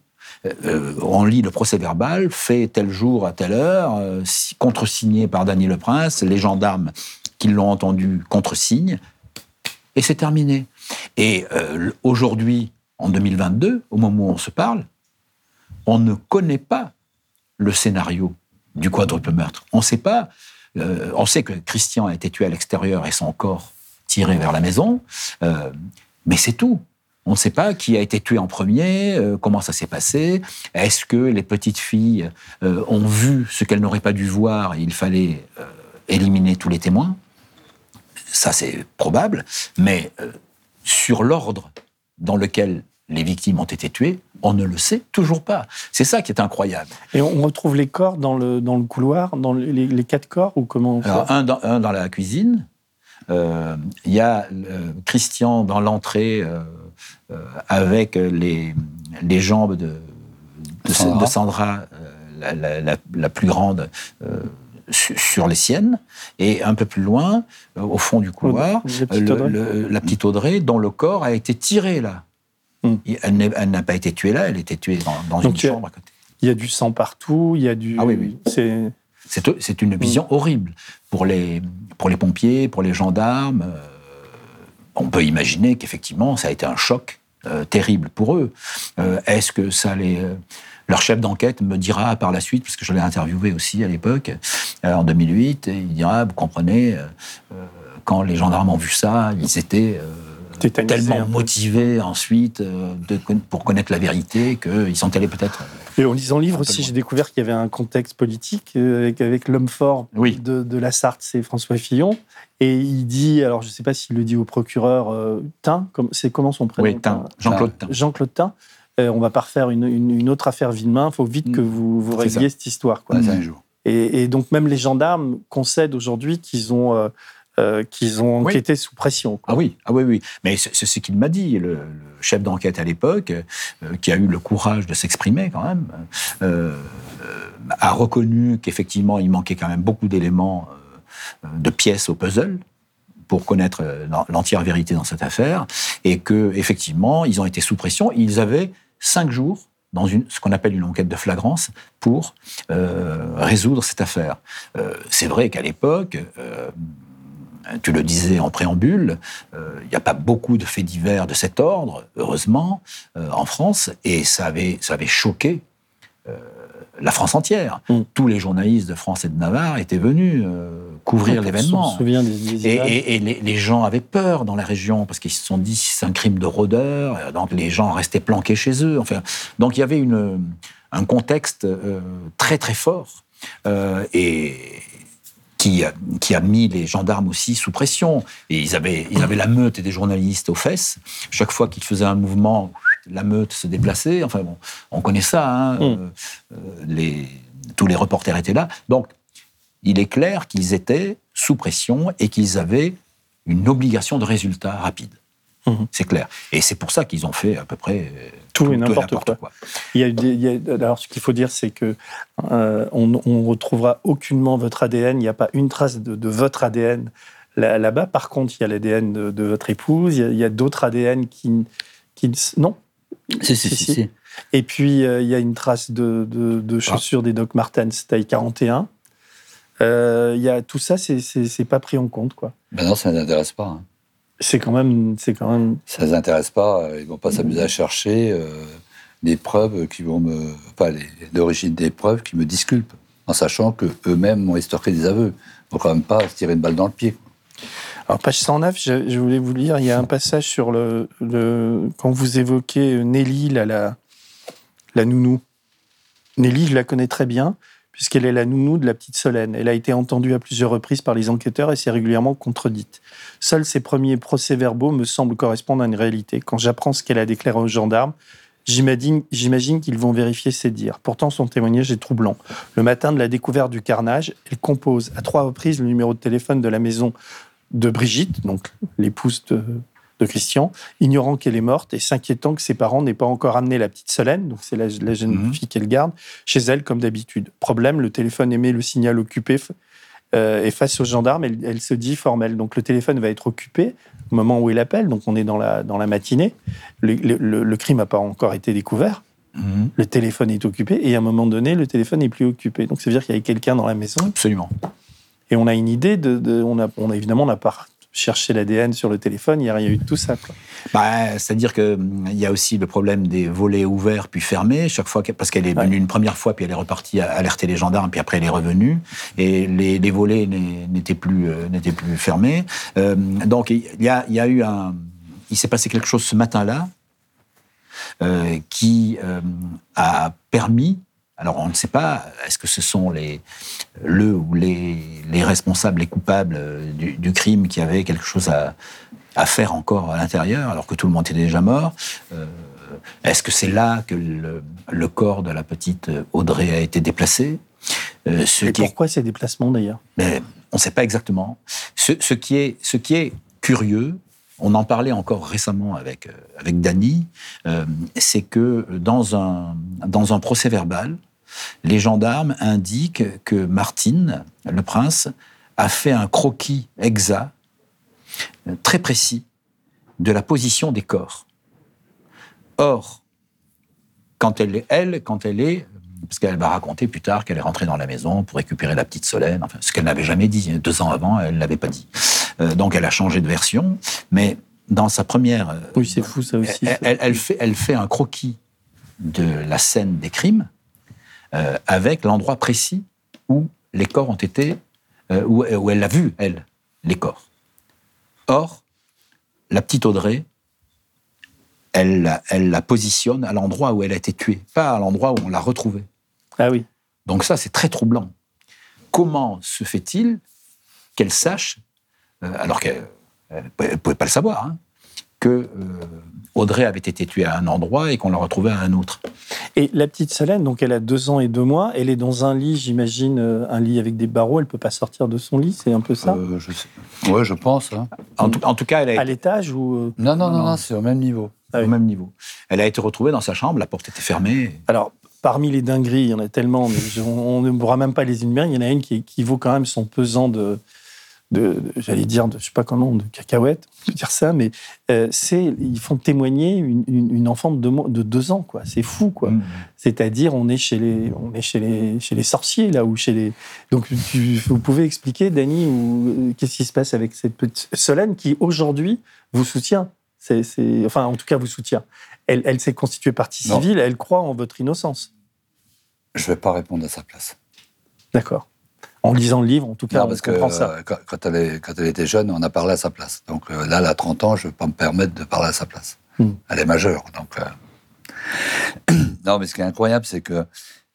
Euh, on lit le procès verbal, fait tel jour à telle heure, euh, si- contresigné par Dany le Prince, les gendarmes qui l'ont entendu contresignent, et c'est terminé. Et euh, aujourd'hui, en 2022, au moment où on se parle, on ne connaît pas le scénario du quadruple meurtre. On sait pas. on sait que Christian a été tué à l'extérieur et son corps tiré vers la maison. Mais c'est tout. On ne sait pas qui a été tué en premier, euh, comment ça s'est passé. Est-ce que les petites filles euh, ont vu ce qu'elles n'auraient pas dû voir et il fallait euh, éliminer tous les témoins? Ça, c'est probable. Mais sur l'ordre dans lequel les victimes ont été tuées, on ne le sait toujours pas. C'est ça qui est incroyable. Et on retrouve les corps dans le, dans le couloir, dans les, les quatre corps, ou comment on fait? Alors, un, dans, un dans la cuisine. Il y a Christian dans l'entrée avec les, les jambes de, de Sandra. de Sandra, euh, la, la- la- la plus grande, euh, su- sur les siennes. Et un peu plus loin, euh, au fond du couloir, La petite le- Audrey. le- la petite Audrey, dont le corps a été tiré là. Et Elle n'a pas été tuée là, elle était tuée dans, une a- chambre à côté. Il y a du sang partout, il y a du. Ah oui, oui. C'est. Une vision horrible pour les, pour les pompiers, pour les gendarmes. euh, on peut imaginer qu'effectivement, ça a été un choc euh, terrible pour eux. Euh, Est-ce que ça les... euh, leur chef d'enquête me dira par la suite, parce que je l'ai interviewé aussi à l'époque, en 2008, et il dira, vous comprenez, euh, quand les gendarmes ont vu ça, ils étaient tellement peu. motivés ensuite de pour connaître la vérité qu'ils sont allés peut-être... Et en lisant le livre aussi, j'ai découvert qu'il y avait un contexte politique avec, avec l'homme fort Oui. de, de la Sarthe, c'est François Fillon. Et il dit, alors je ne sais pas s'il le dit au procureur euh, Tain, comme- c'est comment son prénom Oui, Tain, Jean-Claude Tain. Jean-Claude Tain. Euh, on va pas refaire une, une- une autre affaire Villemain, il faut vite Mm. que vous, vous C'est régliez cette histoire. Quoi. Un jour. Et, et donc même les gendarmes concèdent aujourd'hui qu'ils ont, euh, euh, qu'ils ont Oui. enquêté sous pression. quoi. Ah oui, ah oui, oui. Mais c'est ce qu'il m'a dit, le, le chef d'enquête à l'époque, euh, qui a eu le courage de s'exprimer quand même, euh, a reconnu qu'effectivement il manquait quand même beaucoup d'éléments, de pièces au puzzle pour connaître euh, l'entière vérité dans cette affaire, et que effectivement ils ont été sous pression. Ils avaient cinq jours dans une, ce qu'on appelle une enquête de flagrance pour euh, résoudre cette affaire. Euh, c'est vrai qu'à l'époque, tu le disais en préambule, il n'y a pas beaucoup de faits divers de cet ordre, heureusement, en France, et ça avait, ça avait choqué la France entière. Mm. Tous les journalistes de France et de Navarre étaient venus euh, couvrir l'événement. des, des Et, et- et les, les gens avaient peur dans la région parce qu'ils se sont dit c'est un crime de rôdeur, euh, donc les gens restaient planqués chez eux. Enfin, donc il y avait une, un contexte euh, très très fort euh, et qui a, qui a mis les gendarmes aussi sous pression. Et ils avaient, ils avaient la meute et des journalistes aux fesses. Chaque fois qu'ils faisaient un mouvement, la meute se déplaçait. Enfin bon, on connaît ça. hein, Mm. euh, euh, les, tous les reporters étaient là. Donc, il est clair qu'ils étaient sous pression et qu'ils avaient une obligation de résultat rapide. Mhm. C'est clair. Et c'est pour ça qu'ils ont fait à peu près euh, Tout et n'importe quoi. Il y a eu des- il y a- alors, ce qu'il faut dire, c'est que euh, on ne retrouvera aucunement votre ADN. Il n'y a pas une trace de, de votre ADN là- là-bas. Par contre, il y a l'ADN de, de votre épouse. Il y a, d'autres ADN qui, non? Si, si, Si, si. si. si. Et puis euh, il y a une trace de, de- de chaussures des Doc Martens taille 41. Euh, il y a tout ça, c'est- pas pris en compte, quoi. Ben non, ça ne les intéresse pas. hein. C'est quand même, c'est quand même. Ça ne les intéresse pas. euh, Ils ne vont pas s'amuser à chercher euh, des preuves qui vont me. Pas l'origine des preuves qui me disculpent, en sachant qu'eux-mêmes ont estorqué des aveux. Il ne faut quand même pas se tirer une balle dans le pied. Alors, page 109, je, je voulais vous lire, il y a un passage sur le, le quand vous évoquez Nelly, la, la, la nounou. Nelly, je la connais très bien, puisqu'elle est la nounou de la petite Solène. Elle a été entendue à plusieurs reprises par les enquêteurs et s'est régulièrement contredite. Seuls ses premiers procès-verbaux me semblent correspondre à une réalité. Quand j'apprends ce qu'elle a déclaré aux gendarmes, j'imagine qu'ils vont vérifier ses dires. Pourtant, son témoignage est troublant. Le matin de la découverte du carnage, elle compose à trois reprises le numéro de téléphone de la maison de Brigitte, donc l'épouse de, de Christian, ignorant qu'elle est morte et s'inquiétant que ses parents n'aient pas encore amené la petite Solène, donc c'est la, la jeune Mhm. fille qu'elle garde, chez elle comme d'habitude. Problème, le téléphone émet le signal occupé euh, et face aux gendarmes, elle, elle se dit formelle. Donc le téléphone va être occupé au moment où il appelle, donc on est dans la, dans la matinée. Le, le- le- le crime n'a pas encore été découvert. Mhm. Le téléphone est occupé et à un moment donné, le téléphone n'est plus occupé. Donc ça veut dire qu'il y avait quelqu'un dans la maison Absolument. Et on a une idée de, de- on a, on a évidemment, on n'a pas chercher l'ADN sur le téléphone, il n'y a rien eu de tout ça. Quoi. Bah, C'est-à-dire qu'il y a aussi le problème des volets ouverts puis fermés, chaque fois, parce qu'elle est venue une première fois, puis elle est repartie alerter les gendarmes, puis après elle est revenue, et les, les volets n'étaient plus, euh, n'étaient plus fermés. Euh, donc il y a, il y a eu un... Il s'est passé quelque chose ce matin-là euh, qui euh, a permis alors on ne sait pas, est-ce que ce sont les, le ou les, les responsables, les coupables euh, du, du, crime qui avaient quelque chose à, à faire encore à l'intérieur, alors que tout le monde était déjà mort euh, Est-ce que c'est là que le, le, corps de la petite Audrey a été déplacé euh, ce Et pourquoi est... ces déplacements d'ailleurs? On ne sait pas exactement. Ce, ce, qui est, ce qui est curieux, on en parlait encore récemment avec, avec Dany, euh, c'est que dans un, dans un procès verbal, les gendarmes indiquent que Martine, le prince, a fait un croquis exact, très précis, de la position des corps. Or, quand elle est, elle, quand elle est, parce qu'elle va raconter plus tard qu'elle est rentrée dans la maison pour récupérer la petite Solène, enfin, ce qu'elle n'avait jamais dit deux ans avant, elle l'avait pas dit. Euh, donc elle a changé de version, mais dans sa première, euh, oui, c'est fou ça aussi. Elle, elle, elle, fait, elle fait un croquis de la scène des crimes euh, avec l'endroit précis où les corps ont été, euh, où, où, elle l'a vu, elle, les corps. Or, la petite Audrey, elle, la, elle la positionne à l'endroit où elle a été tuée, pas à l'endroit où on l'a retrouvée. Ah oui. Donc ça, c'est très troublant. Comment se fait-il qu'elle sache, euh, alors qu'elle ne pouvait pas le savoir, hein, que euh, Audrey avait été tuée à un endroit et qu'on l'a retrouvée à un autre. Et la petite Solène, donc elle a deux ans et deux mois, elle est dans un lit, j'imagine, euh, un lit avec des barreaux, elle peut pas sortir de son lit, c'est un peu ça? Euh, je sais. Ouais, je pense. Hein. En, tout, en, tout, cas, elle a été... À l'étage ou euh, Non, non, non, non, non c'est au même niveau. Ah oui. Au même niveau. Elle a été retrouvée dans sa chambre, la porte était fermée. Alors, parmi les dingueries, il y en a tellement, mais on ne pourra même pas les énumérer. Il y en a une qui, qui vaut quand même son pesant de, de, de j'allais dire, de, je sais pas comment, de cacahuètes, je dire ça, mais euh, c'est, ils font témoigner une, une, une enfant de deux, de deux, ans, quoi. C'est fou, quoi. Mmh. C'est-à-dire, on est chez les, on est chez les, chez les sorciers là, ou chez les. Donc, tu, vous pouvez expliquer, Dany, ou qu'est-ce qui se passe avec cette petite Solène qui aujourd'hui vous soutient. C'est, c'est, enfin, en tout cas, vous soutient. Elle, elle s'est constituée partie civile. Elle croit en votre innocence. Je vais pas répondre à sa place. D'accord en lisant le livre, en tout cas, non, parce que euh, quand, quand, elle est, quand, elle était jeune, on a parlé à sa place. Donc euh, là, elle a 30 ans, je ne vais pas me permettre de parler à sa place. Hmm. Elle est majeure. Donc, euh... non, mais ce qui est incroyable, c'est que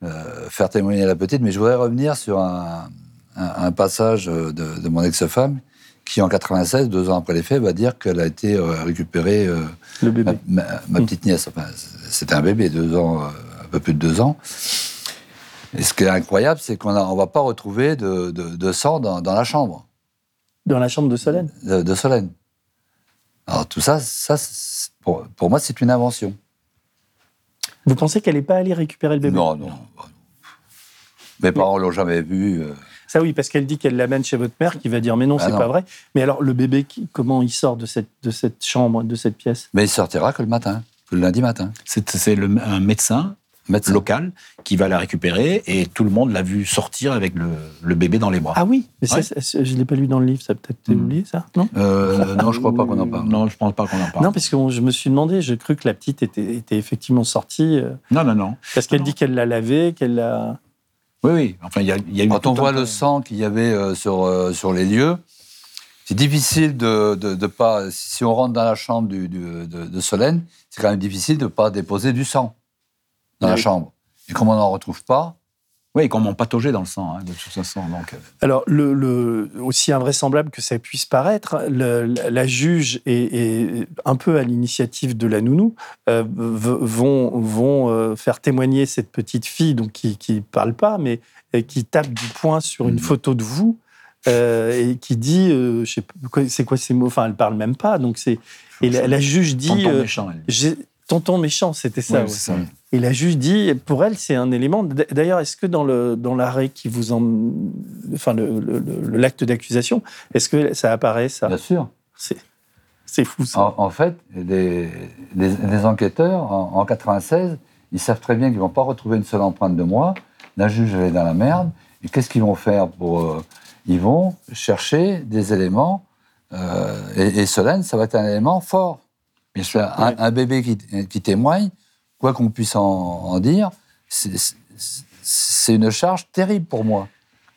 euh, faire témoigner la petite, mais je voudrais revenir sur un, un, un passage de, de mon ex-femme qui, en 96, deux ans après les faits, va dire qu'elle a été euh, récupérée, le bébé. ma, ma, ma petite nièce. Enfin, c'était un bébé, deux ans, un peu plus de deux ans. Et ce qui est incroyable, c'est qu'on ne va pas retrouver de, de, de sang dans, dans, la chambre. Dans la chambre de Solène De, de Solène. Alors tout ça, ça pour, pour moi, c'est une invention. Vous pensez qu'elle n'est pas allée récupérer le bébé? Non, non. Mes parents ne l'ont jamais vu. Euh... Ça oui, parce qu'elle dit qu'elle l'amène chez votre mère, qui va dire mais non, ah c'est pas vrai. Mais alors le bébé, comment il sort de cette, de cette chambre, de cette pièce? Mais il sortira que le matin, que le lundi matin. C'est un médecin Médecin. local qui va la récupérer et tout le monde l'a vu sortir avec le, le, bébé dans les bras. Ah oui, mais ouais. ça, ça, je ne l'ai pas lu dans le livre, ça peut-être été mmh. oublié ça Non? Euh, Non, je ne crois pas qu'on en parle. Non, je ne pense pas qu'on en parle. Non, parce que je me suis demandé, j'ai cru que la petite était, était effectivement sortie. Euh, non, non, non. Parce qu'elle dit qu'elle l'a lavé, qu'elle l'a. Oui, oui. Enfin, il y a, y a eu Quand on voit le sang qu'il y avait euh, sur, euh, sur les lieux, c'est difficile de, de, de, pas. Si on rentre dans la chambre du, du, de, de Solène, c'est quand même difficile de ne pas déposer du sang dans oui. la chambre. Et comme on n'en retrouve pas. Oui, comme on pataugeait dans le sang, hein, de toute façon. Donc... Alors, le, le, aussi invraisemblable que ça puisse paraître, le, la juge est, un peu à l'initiative de la nounou, euh, vont, vont euh, faire témoigner cette petite fille donc, qui ne parle pas, mais qui tape du poing sur une mmh. photo de vous. Euh, et qui dit, euh, je sais c'est quoi ces mots, enfin elle parle même pas, donc c'est et la, la, juge dit, tonton méchant, c'était ça. Ouais, ça. Et la juge dit, pour elle, c'est un élément. D'ailleurs, est-ce que dans le dans l'arrêt qui vous en, enfin l'acte d'accusation, est-ce que ça apparaît ça? Bien sûr. C'est c'est fou ça. En, en fait, les, les, les, enquêteurs en, en 96, ils savent très bien qu'ils vont pas retrouver une seule empreinte de moi. La juge elle est dans la merde. Et qu'est-ce qu'ils vont faire pour euh, Ils vont chercher des éléments Euh, et, et Solène, ça va être un élément fort. Bien sûr. Un, un bébé qui, qui témoigne, quoi qu'on puisse en, en dire, c'est- une charge terrible pour moi.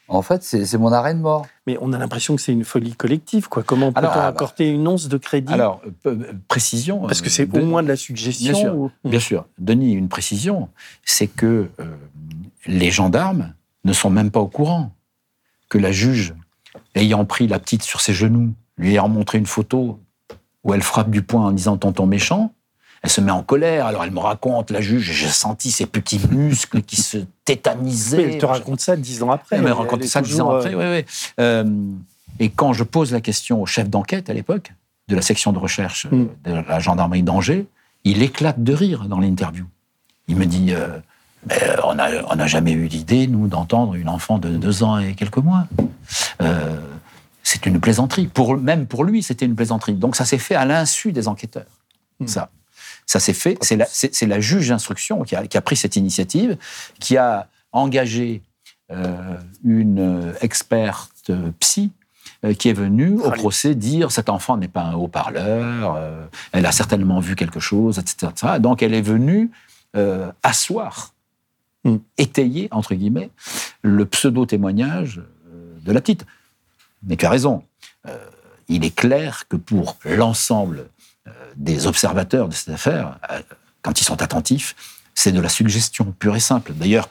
En fait, c'est mon arrêt de mort. Mais on a l'impression que c'est une folie collective, quoi. Comment peut-on ah, accorder une once de crédit Alors, euh, précision. Parce que euh, c'est au moins de la suggestion. Bien sûr. ou- Bien sûr. Denis, une précision, c'est que euh, les gendarmes ne sont même pas au courant que la juge, ayant pris la petite sur ses genoux, lui ayant montré une photo où elle frappe du poing en disant tonton méchant, elle se met en colère. Alors elle me raconte, la juge, j'ai senti ses petits muscles qui se tétanisaient. Mais elle te raconte ça dix ans après. Elle me raconte ça dix ans euh, après, oui, oui. Euh, et quand je pose la question au chef d'enquête à l'époque, de la section de recherche euh, Mm. de la gendarmerie d'Angers, il éclate de rire dans l'interview. Il me dit euh, On n'a on n'a jamais eu l'idée, nous, d'entendre une enfant de deux ans et quelques mois. Euh, c'est une plaisanterie. Pour, même pour lui, c'était une plaisanterie. Donc ça s'est fait à l'insu des enquêteurs. Mm. Ça. Ça s'est fait. C'est la, juge d'instruction qui a, qui a pris cette initiative, qui a engagé euh, une experte euh, psy euh, qui est venue au Ah, procès dire cet enfant n'est pas un haut-parleur, euh, elle a certainement vu quelque chose, etc. etc. Donc elle est venue euh, asseoir, Mm. étayer, entre guillemets, le pseudo-témoignage de la petite. Mais tu as raison. Euh, il est clair que pour l'ensemble euh, des observateurs de cette affaire, euh, quand ils sont attentifs, c'est de la suggestion pure et simple. D'ailleurs,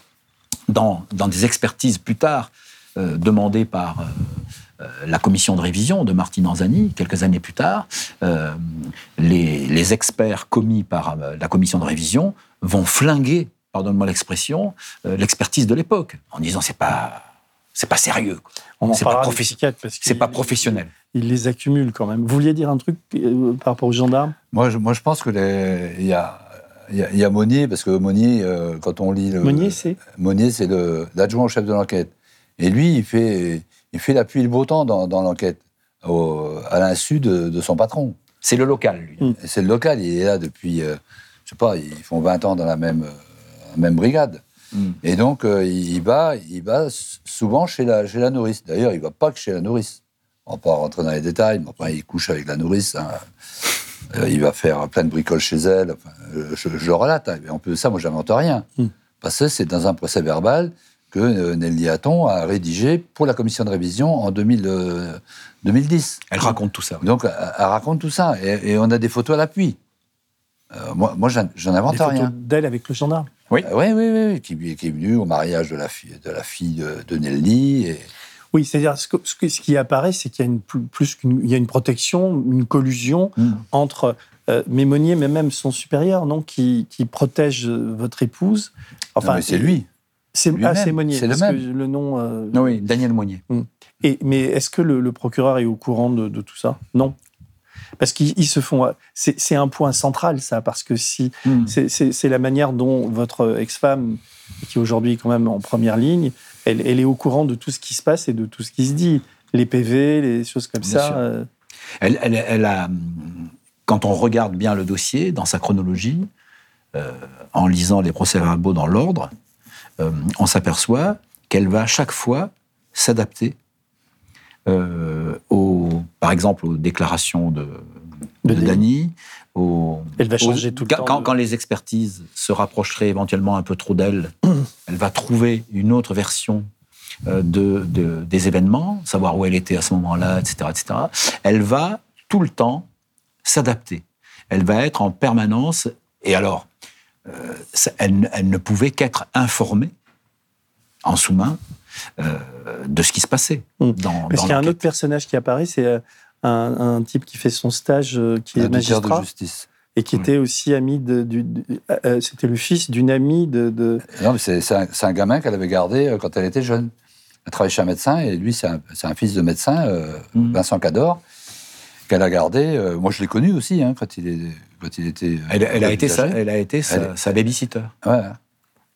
dans, dans des expertises plus tard demandées par la commission de révision de Martine Anzani, quelques années plus tard, les, les experts commis par la commission de révision vont flinguer, pardonne-moi l'expression, l'expertise de l'époque, en disant c'est pas c'est pas sérieux. On en C'est pas c'est professionnel. Il les accumule quand même. Vous vouliez dire un truc euh, par rapport aux gendarmes? Moi, je, moi, je pense que les- il y a, il y, a, Monnier, parce que Monnier, euh, quand on lit le, Monnier, c'est? Monnier, c'est le- l'adjoint au chef de l'enquête. Et lui, il fait, il fait l'appui et le beau temps dans, dans l'enquête, au- à l'insu de, de son patron. C'est le local, lui. Mm. Et C'est le local, il est là depuis, euh, je sais pas, ils font 20 ans dans la même, euh, la même brigade. Mm. Et donc, euh, il va, il va souvent chez la, chez la nourrice. D'ailleurs, il va pas que chez la nourrice. On va pas rentrer dans les détails, mais enfin, il couche avec la nourrice. hein. Euh, il va faire plein de bricoles chez elle. Enfin, je, je relate. hein. Mais En plus de ça, moi, j'invente rien. Mm. Parce que c'est dans un procès verbal que euh, Nelly Hatton a rédigé pour la commission de révision en 2000, euh, 2010. Elle raconte tout ça. oui. Donc, elle, raconte tout ça. Et, et on a des photos à l'appui. Euh, moi, moi j'en invente rien. d'elle avec le gendarme. Oui. Oui, oui, oui, oui, qui, qui est venu au mariage de la fille de, la fille de, de Nelly. Et... Oui, c'est-à-dire ce, qui apparaît, c'est qu'il y a une plus, qu'une il y a une protection, une collusion Mm. entre euh, Mémonier, mais même son supérieur, non, qui, qui protège euh, votre épouse. non, mais c'est lui. C'est ah, c'est Monnier. c'est le que même. le nom. euh, Oui, Daniel Monnier. Et, mais est-ce que le, le procureur est au courant de, de tout ça? Non. Parce qu'ils ils se font. C'est un point central, ça, parce que si. Mm. C'est- la manière dont votre ex-femme, qui est aujourd'hui quand même en première ligne, elle, elle est au courant de tout ce qui se passe et de tout ce qui se dit. Les PV, les choses comme Bien ça. euh, Elle, elle- elle a, quand on regarde bien le dossier dans sa chronologie, euh, en lisant les procès-verbaux dans l'ordre, euh, on s'aperçoit qu'elle va chaque fois s'adapter, euh, par exemple, aux déclarations de, De de Dany. Elle va changer tout le quand, temps Quand, les expertises se rapprocheraient éventuellement un peu trop d'elle, elle va trouver une autre version euh, de, de- des événements, savoir où elle était à ce moment-là, etc., etc. Elle va tout le temps s'adapter. Elle va être en permanence. Et alors, euh, elle, elle ne pouvait qu'être informée en sous-main de ce qui se passait. Mm. Dans, Parce dans qu'il y a un autre personnage qui apparaît, c'est euh, un, un type qui fait son stage, euh, qui est Auditeur de magistrat, justice. et qui était aussi ami de. du- euh, euh, C'était le fils d'une amie de. de- Non, mais c'est c'est un, c'est un gamin qu'elle avait gardé euh, quand elle était jeune. Elle travaillait chez un médecin et lui, c'est un, c'est un fils de médecin, euh, Mm. Vincent Cador, qu'elle a gardé. euh, moi, je l'ai connu aussi hein, quand, il est, quand il était. euh, Elle, elle a été sa, elle a été sa, Elle- sa babysitter. Ouais.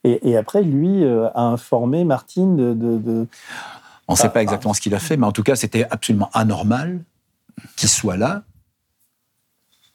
Et, et après, lui euh, a informé Martine de. de- de- On ne sait Ah, pas exactement ce qu'il a fait, mais en tout cas, c'était absolument anormal qu'il soit là.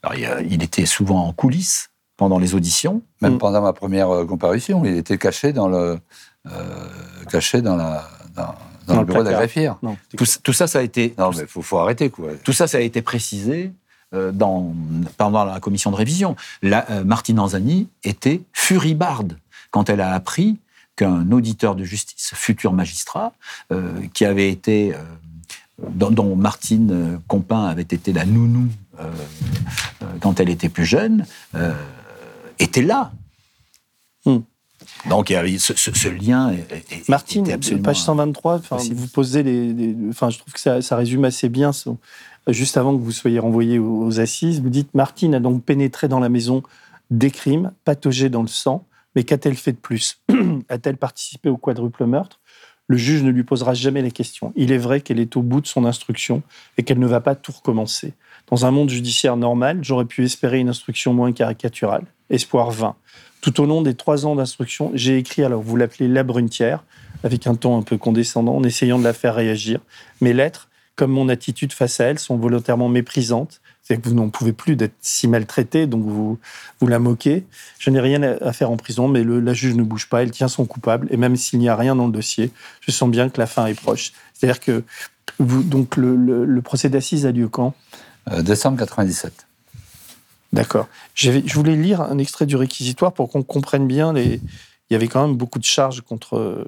Alors, il, était souvent en coulisses pendant les auditions. Même Mm. pendant ma première euh, comparution, il était caché dans le, euh, caché dans la, dans, dans, Dans le le bureau de la placard. greffière. Non, Tout, tout ça, ça a été. Non, mais il faut, faut arrêter, quoi. Tout ça, ça a été précisé euh, dans, pendant la commission de révision. La, euh, Martine Anzani était furibarde quand elle a appris qu'un auditeur de justice, futur magistrat, euh, qui avait été, euh, dont, dont Martine euh, Compin avait été la nounou euh, quand elle était plus jeune, était là. Hmm. Donc ce, ce- ce lien. est- est- Martine, était absolument page 123, enfin, possible. vous posez les, les- Enfin, je trouve que ça, ça résume assez bien. juste avant que vous soyez renvoyé aux, aux assises, vous dites Martine a donc pénétré dans la maison des crimes, pataugé dans le sang, mais qu'a-t-elle fait de plus A-t-elle participé au quadruple meurtre? Le juge ne lui posera jamais les questions. Il est vrai qu'elle est au bout de son instruction et qu'elle ne va pas tout recommencer. Dans un monde judiciaire normal, j'aurais pu espérer une instruction moins caricaturale. Espoir vain. Tout au long des trois ans d'instruction, j'ai écrit, alors vous l'appelez la brunetière, avec un ton un peu condescendant, en essayant de la faire réagir. Mes lettres, comme mon attitude face à elle, sont volontairement méprisantes. C'est que vous n'en pouvez plus d'être si maltraité, donc vous, vous la moquez. Je n'ai rien à faire en prison, mais le- la juge ne bouge pas, elle tient son coupable, et même s'il n'y a rien dans le dossier, je sens bien que la fin est proche. C'est-à-dire que vous, donc le, le- le procès d'assises a lieu quand? Euh, décembre 97. D'accord. Je voulais lire un extrait du réquisitoire pour qu'on comprenne bien les. Il y avait quand même beaucoup de charges contre,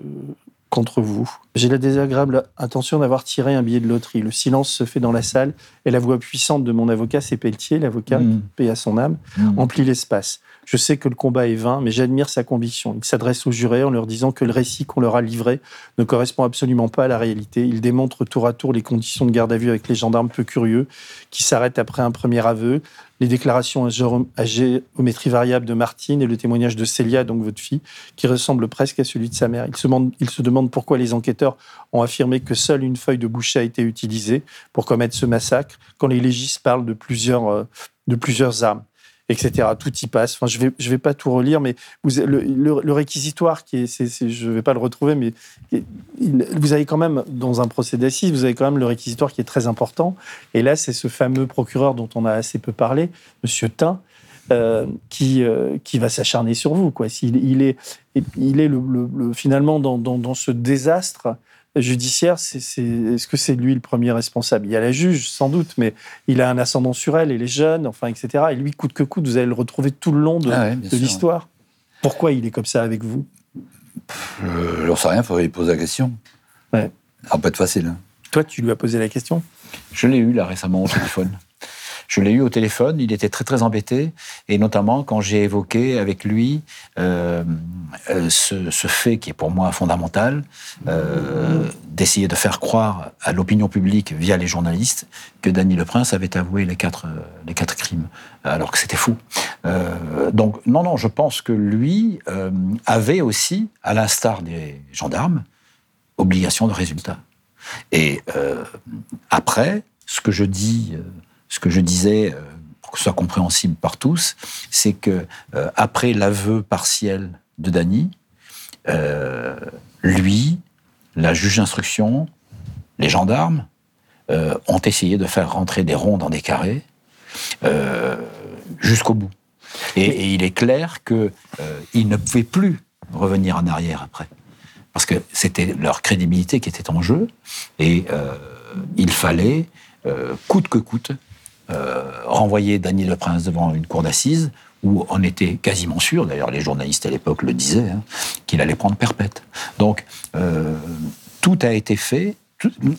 contre vous. J'ai la désagréable intention d'avoir tiré un billet de loterie. Le silence se fait dans la salle et la voix puissante de mon avocat, c'est Pelletier, l'avocat, Mm. paix à son âme, Mm. emplit l'espace. Je sais que le combat est vain, mais j'admire sa conviction. Il s'adresse aux jurés en leur disant que le récit qu'on leur a livré ne correspond absolument pas à la réalité. Il démontre tour à tour les conditions de garde à vue avec les gendarmes peu curieux qui s'arrêtent après un premier aveu, les déclarations à géo- à géométrie variable de Martine et le témoignage de Célia, donc votre fille, qui ressemble presque à celui de sa mère. Il se demande, il se demande pourquoi les enquêteurs ont affirmé que seule une feuille de boucher a été utilisée pour commettre ce massacre, quand les légistes parlent de plusieurs, euh, de plusieurs armes etc. Tout y passe. Enfin, je vais, je vais pas tout relire, mais le, réquisitoire, qui est, je vais pas le retrouver, mais il- vous avez quand même, dans un procès d'assises, vous avez quand même le réquisitoire qui est très important. Et là, c'est ce fameux procureur dont on a assez peu parlé, Monsieur Tain, euh, qui, euh, qui va s'acharner sur vous. Quoi. S'il- il, est, il est le, le- le- finalement dans, dans- dans ce désastre judiciaire. Est-ce que c'est lui le premier responsable? Il y a la juge, sans doute, mais il a un ascendant sur elle, elle est jeune, enfin, etc. Et lui, coûte que coûte, vous allez le retrouver tout le long de, Ah ouais, de l'histoire. Pourquoi il est comme ça avec vous? Je n'en sais rien, il faudrait lui poser la question. Ouais. Ça va pas être facile. hein. Toi, tu lui as posé la question? Je l'ai eu là récemment au téléphone. Je l'ai eu au téléphone, il était très très embêté, et notamment quand j'ai évoqué avec lui euh, euh, ce, fait qui est pour moi fondamental, euh, d'essayer de faire croire à l'opinion publique via les journalistes que Dany Le Prince avait avoué les quatre, les quatre crimes, alors que c'était fou. Donc non, non, je pense que lui avait aussi, à l'instar des gendarmes, obligation de résultat. Et après, ce que je dis, ce que je disais, euh, pour que ce soit compréhensible par tous, c'est que euh, après l'aveu partiel de Dany, euh, lui, la juge d'instruction, les gendarmes euh, ont essayé de faire rentrer des ronds dans des carrés jusqu'au bout. Et, et il est clair que euh, ils ne pouvaient plus revenir en arrière après parce que c'était leur crédibilité qui était en jeu, et il fallait, coûte que coûte, renvoyer Dany Le Prince devant une cour d'assises, où on était quasiment sûr, d'ailleurs les journalistes à l'époque le disaient, hein, qu'il allait prendre perpète. Donc, euh, tout a été fait,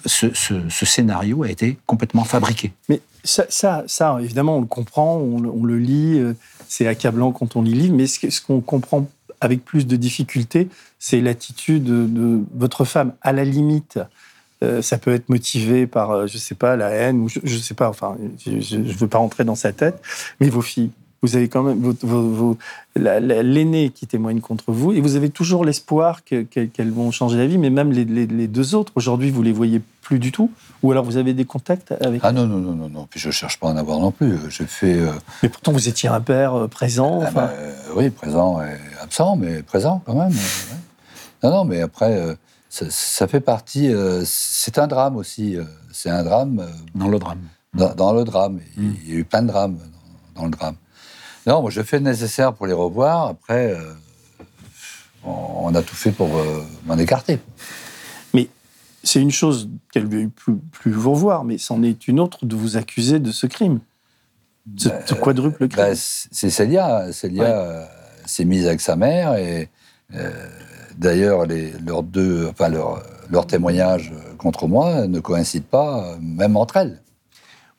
ce, scénario a été complètement fabriqué. Mais ça, ça, ça, évidemment, on le comprend, on, le- lit, euh, c'est accablant quand on lit livre, mais ce qu'on comprend avec plus de difficulté, c'est l'attitude de, de votre femme. À la limite, euh, ça peut être motivé par, euh, je sais pas, la haine, ou je, je sais pas, enfin, je ne veux pas rentrer dans sa tête, mais vos filles, vous avez quand même vos- vos- la- la- l'aînée qui témoigne contre vous, et vous avez toujours l'espoir que- que- qu'elles vont changer la vie, mais même les, les- les deux autres, aujourd'hui, vous les voyez plus du tout, ou alors vous avez des contacts avec Ah non, non, non, non, non. Puis je cherche pas à en avoir non plus. Je fais. euh, Mais pourtant, vous étiez un père présent. ah Enfin, bah, oui, présent et absent, mais présent quand même. ouais. Non, non, mais après, euh, ça, ça fait partie. euh, c'est un drame aussi. euh, c'est un drame euh, Dans le drame. dans, dans le drame. Il, Mm. il y a eu plein de drames dans, dans le drame. Non, moi, je fais le nécessaire pour les revoir. Après, on, on a tout fait pour m'en écarter. mais c'est une chose qu'elle ne veut plus, plus vous revoir, mais c'en est une autre de vous accuser de ce crime. Ce, ce quadruple crime. Bah, c'est Célia. Célia s'est mise avec sa mère et d'ailleurs, leurs deux, enfin leurs leurs témoignages contre moi ne coïncident pas, euh, même entre elles.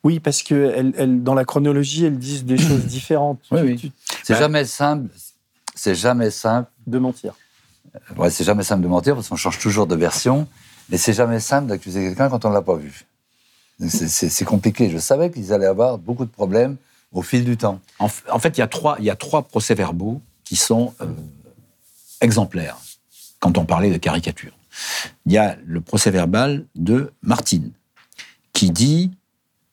Oui, parce que dans la chronologie, elles disent des choses différentes. Oui, Tu- oui. tu- C'est Bah- jamais simple. C'est jamais simple. de mentir. Ouais, c'est jamais simple de mentir parce qu'on change toujours de version. Et c'est jamais simple d'accuser quelqu'un quand on ne l'a pas vu. C'est- compliqué. Je savais qu'ils allaient avoir beaucoup de problèmes au fil du temps. En, fait, il y a trois, il y a trois procès-verbaux qui sont euh, exemplaires quand on parlait de caricature. Il y a le procès-verbal de Martine qui dit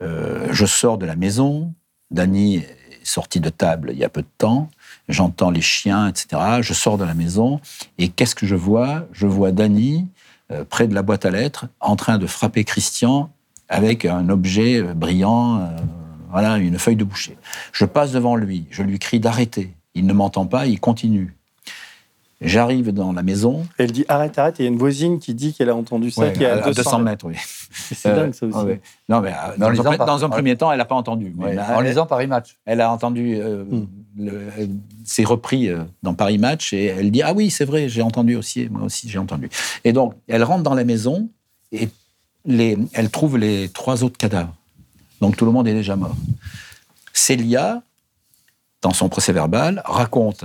euh, Je sors de la maison, Dany est sorti de table il y a peu de temps, j'entends les chiens, etc. Je sors de la maison et qu'est-ce que je vois? Je vois Dany euh, près de la boîte à lettres en train de frapper Christian avec un objet euh, brillant, voilà, une feuille de boucher. Je passe devant lui, je lui crie d'arrêter. Il ne m'entend pas, il continue. J'arrive dans la maison. Elle dit arrête, arrête. Et il y a une voisine qui dit qu'elle a entendu ça, Ouais, qui est à, à 200 mètres, oui. C'est Euh, dingue ça aussi. ah ouais. Non, mais euh, dans, par- dans un premier temps, elle n'a pas entendu. Mais Ouais. là, En elle, lisant Paris Match. elle a entendu, euh, Hmm. le- euh, c'est repris euh, dans Paris Match et elle dit Ah oui, c'est vrai, j'ai entendu aussi, moi aussi j'ai entendu. Et donc, elle rentre dans la maison et les, elle trouve les trois autres cadavres. Donc tout le monde est déjà mort. Célia, dans son procès verbal, raconte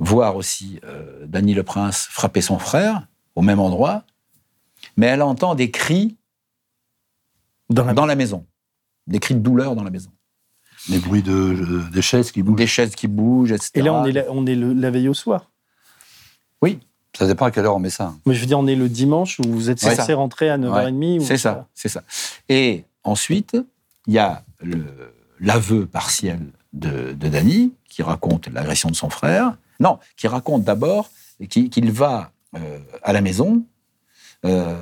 voir aussi euh, Dany le Prince frapper son frère au même endroit, mais elle entend des cris Dans la dans la maison, des cris de douleur dans la maison, Les bruits de, des chaises qui bougent. des chaises qui bougent, etc. Et là, on est, la, on est le- la veille au soir. Ça dépend à quelle heure on met ça. Mais je veux dire, on est le dimanche où vous êtes censé rentrer à 9h30. ou- C'est ça, c'est ça. Et ensuite, il y a l'aveu partiel de, de Dany qui raconte l'agression de son frère. Non, qui raconte d'abord qu'il va euh, à la maison. Euh,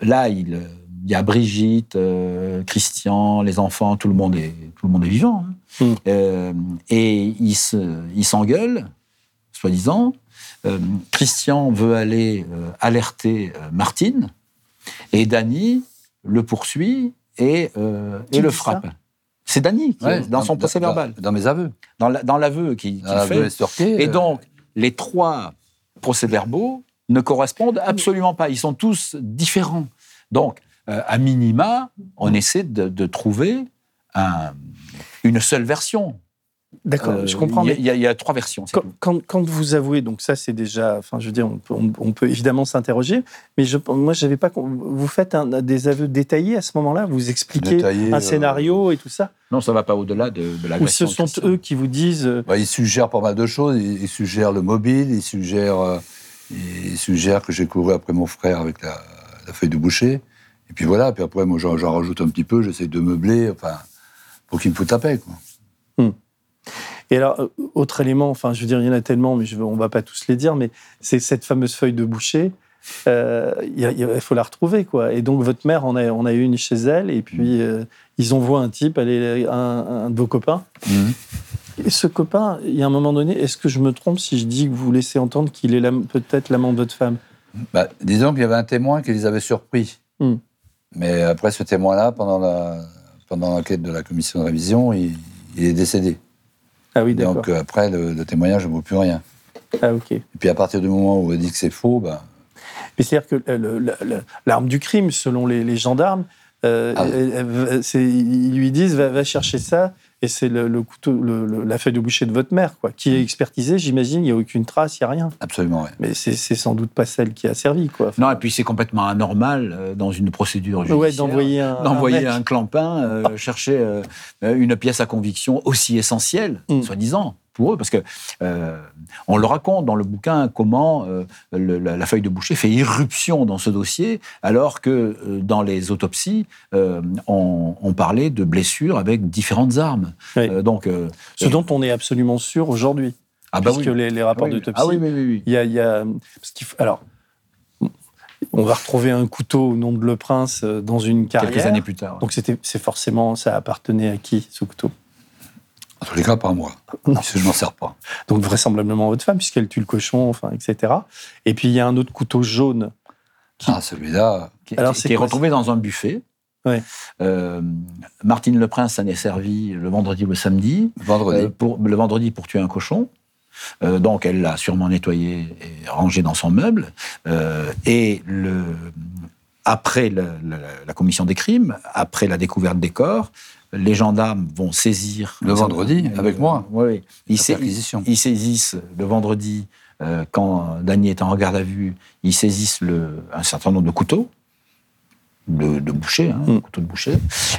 là, il, il y a Brigitte, euh, Christian, les enfants, tout le monde est, tout le monde est vivant. hein. Mm. Euh, et il se- il s'engueule, soi-disant. Christian veut aller alerter Martine. Et Dany le poursuit et, et le frappe. C'est Dany, qui est Ouais, dans son procès dans- verbal, Dans mes aveux. dans la- l'aveu qu'il qu'il fait. estorqué, Et euh, donc, les trois procès-verbaux ne correspondent absolument pas. Ils sont tous différents. Donc, euh, à minima, on essaie de, de trouver un- une seule version. D'accord, Euh, je comprends. Il y, a- y y trois versions. quand, tout. quand, quand vous avouez, donc ça c'est déjà, enfin je veux dire, on peut, on- on peut évidemment s'interroger, mais je, moi j'avais pas, vous faites un- des aveux détaillés à ce moment-là, vous expliquez un euh, scénario et tout ça, Non, ça va pas au-delà de, de ou ce sont eux qui vous disent, euh, bah, il suggère pas mal de choses. Il, il suggère le mobile, il suggère, euh, il suggère que j'ai couru après mon frère avec la, la feuille de boucher. Et puis voilà, puis après, moi, j'en j'en rajoute un petit peu, j'essaie de meubler, enfin, pour qu'il me foute la paix. Quoi. Et alors, euh, autre élément, enfin, je veux dire, il y en a tellement, mais je on va pas tous les dire, mais c'est cette fameuse feuille de boucher. euh, Il faut la retrouver, quoi. Et donc, votre mère en a, on a une chez elle, et puis euh, ils envoient un type, aller, un, un de vos copains. Et ce copain, il y a un moment donné, est-ce que je me trompe si je dis que vous laissez entendre qu'il est peut-être l'amant de votre femme? Bah, disons qu'il y avait un témoin qui les avait surpris. Hmm. Mais après, ce témoin-là, pendant la pendant l'enquête de la commission de révision, il, il est décédé. Ah oui, d'accord. Donc euh, après, le, le témoignage ne vaut plus rien. Ah, ok. Et puis à partir du moment où on dit que c'est faux, bah, Mais c'est-à-dire que euh, l'arme du crime, selon les, les gendarmes, euh, Ah. elle- elle- c'est- ils lui disent va, va chercher ça, et c'est le, le couteau, le- le- la feuille de boucher de votre mère, quoi, qui est expertisée. J'imagine, il n'y a aucune trace, il n'y a rien. absolument, ouais. Mais c'est sans doute pas celle qui a servi, quoi. Enfin, Non, et puis c'est complètement anormal euh, dans une procédure judiciaire. ouais, d'envoyer un, d'envoyer un un, mec. clampin euh, chercher euh, une pièce à conviction aussi essentielle, Mm. soi-disant, pour eux, parce que euh, on le raconte dans le bouquin comment euh, le- la, la feuille de boucher fait irruption dans ce dossier, alors que euh, dans les autopsies, euh, on, on parlait de blessures avec différentes armes. Oui. Donc, Ce dont on est absolument sûr aujourd'hui, ah bah puisque oui. les, les rapports Ah oui, d'autopsie, Ah oui, oui, oui, oui. il y a, il y a- parce qu'il faut- alors. On va retrouver un couteau au nom de Le Prince dans une carrière. Quelques années plus tard. Donc c'était, c'est forcément, ça appartenait à qui ce couteau? En tous les cas, pas moi. Non. Parce que je m'en sers pas. donc vraisemblablement votre femme, puisqu'elle tue le cochon, enfin, etc. Et puis il y a un autre couteau jaune qui, Ah, celui-là, qui qui, Alors, qui est quoi, retrouvé dans un buffet. Ouais. Euh, Martine Le Prince s'en est servi le vendredi ou le samedi. Vendredi. Euh, pour, le vendredi pour tuer un cochon. Euh, donc elle l'a sûrement nettoyé et rangé dans son meuble. Et le, après le- le- la commission des crimes, après la découverte des corps, les gendarmes vont saisir... Le vendredi, avec moi. Oui, oui. Ils, saisissent le vendredi, euh, quand Dany est en regard à vue, ils saisissent le, un certain nombre de couteaux, de, de boucher, hein, Mm. couteaux de boucher.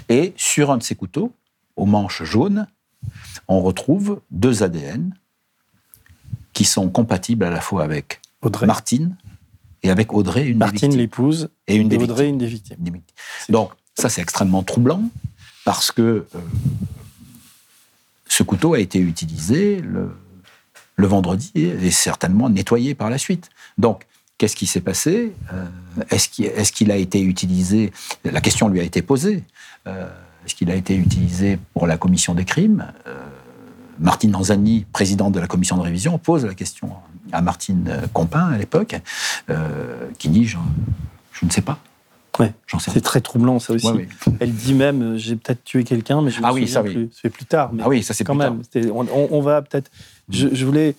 Et sur un de ces couteaux, aux manches jaunes, on retrouve deux ADN qui sont compatibles à la fois avec Audrey. Martine et avec Audrey, une des Martine, l'épouse, Et une et des Audrey, victimes. une des victimes. Des victimes. Donc, ça, c'est extrêmement troublant parce que euh, ce couteau a été utilisé le, vendredi et certainement nettoyé par la suite. Donc, qu'est-ce qui s'est passé Euh, Est-ce qu'il a été utilisé La question lui a été posée. Euh, Est-ce qu'il a été utilisé pour la commission des crimes Martine Nanzani, présidente de la commission de révision, pose la question à Martine Compin à l'époque, qui dit je ne sais pas. Ouais. C'est très troublant, ça aussi. Ouais. Elle dit même, euh, j'ai peut-être tué quelqu'un, mais je me Ah oui, ça, oui. plus. C'est plus tard. Mais Ah oui, ça c'est quand plus tard. même, c'était- on, on- va peut-être. Je, je voulais.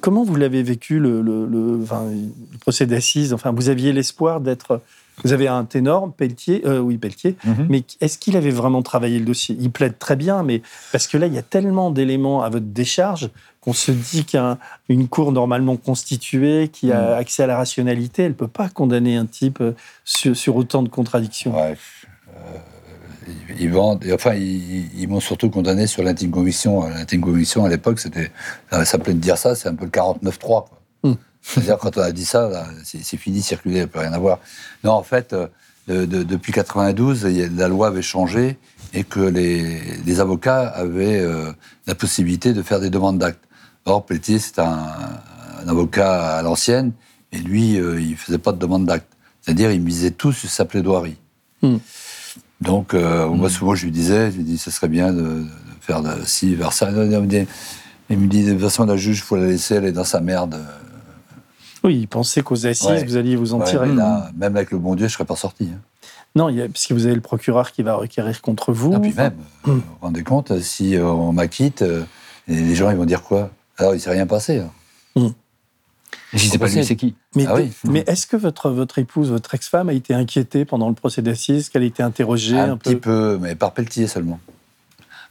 Comment vous l'avez vécu le, le- le- enfin, le procès d'assises Enfin, vous aviez l'espoir d'être. Vous avez un ténor, Pelletier, euh, oui Pelletier, Mhm. mais est-ce qu'il avait vraiment travaillé le dossier? Il plaide très bien, mais parce que là, il y a tellement d'éléments à votre décharge qu'on se dit qu'une cour normalement constituée, qui a Mhm. accès à la rationalité, elle peut pas condamner un type euh, sur, sur autant de contradictions. Ouais. Euh, ils- vendent, et enfin, ils, ils m'ont surtout condamné sur l'intime conviction. L'intime conviction, à l'époque, c'était, ça s'appelait de dire ça, c'est un peu le 49-3. quoi. Hmm. C'est-à-dire, quand on a dit ça, c'est fini, circuler, il a plus rien à voir. Non, en fait, euh, de- de- depuis 92, il y a- la loi avait changé et que les, les avocats avaient euh, la possibilité de faire des demandes d'actes. Or, Pelletier, c'est un, un avocat à l'ancienne, et lui, euh, il ne faisait pas de demande d'actes. C'est-à-dire, il misait tout sur sa plaidoirie. Hmm. Donc, euh, moi, souvent, je lui disais, je lui dis, ce serait bien de, de faire de, ci, vers ça. Il me dit, il me dit, de toute façon, la juge, il faut la laisser, elle est dans sa merde. Oui, il pensait qu'aux assises, Ouais. vous alliez vous en Ouais, tirer. là, même avec le bon Dieu, je ne serais pas sorti. hein. Non, il y a, parce que vous avez le procureur qui va requérir contre vous. Et puis même, vous vous rendez compte, si on m'acquitte, euh, les gens, ils vont dire quoi? Alors, il ne s'est rien passé. hein. Je sais pas lui, c'est qui? Mais, Ah oui. mais est-ce que votre, votre épouse, votre ex-femme, a été inquiétée pendant le procès d'assises Qu'elle a été interrogée un, Un, petit peu, mais par Pelletier seulement.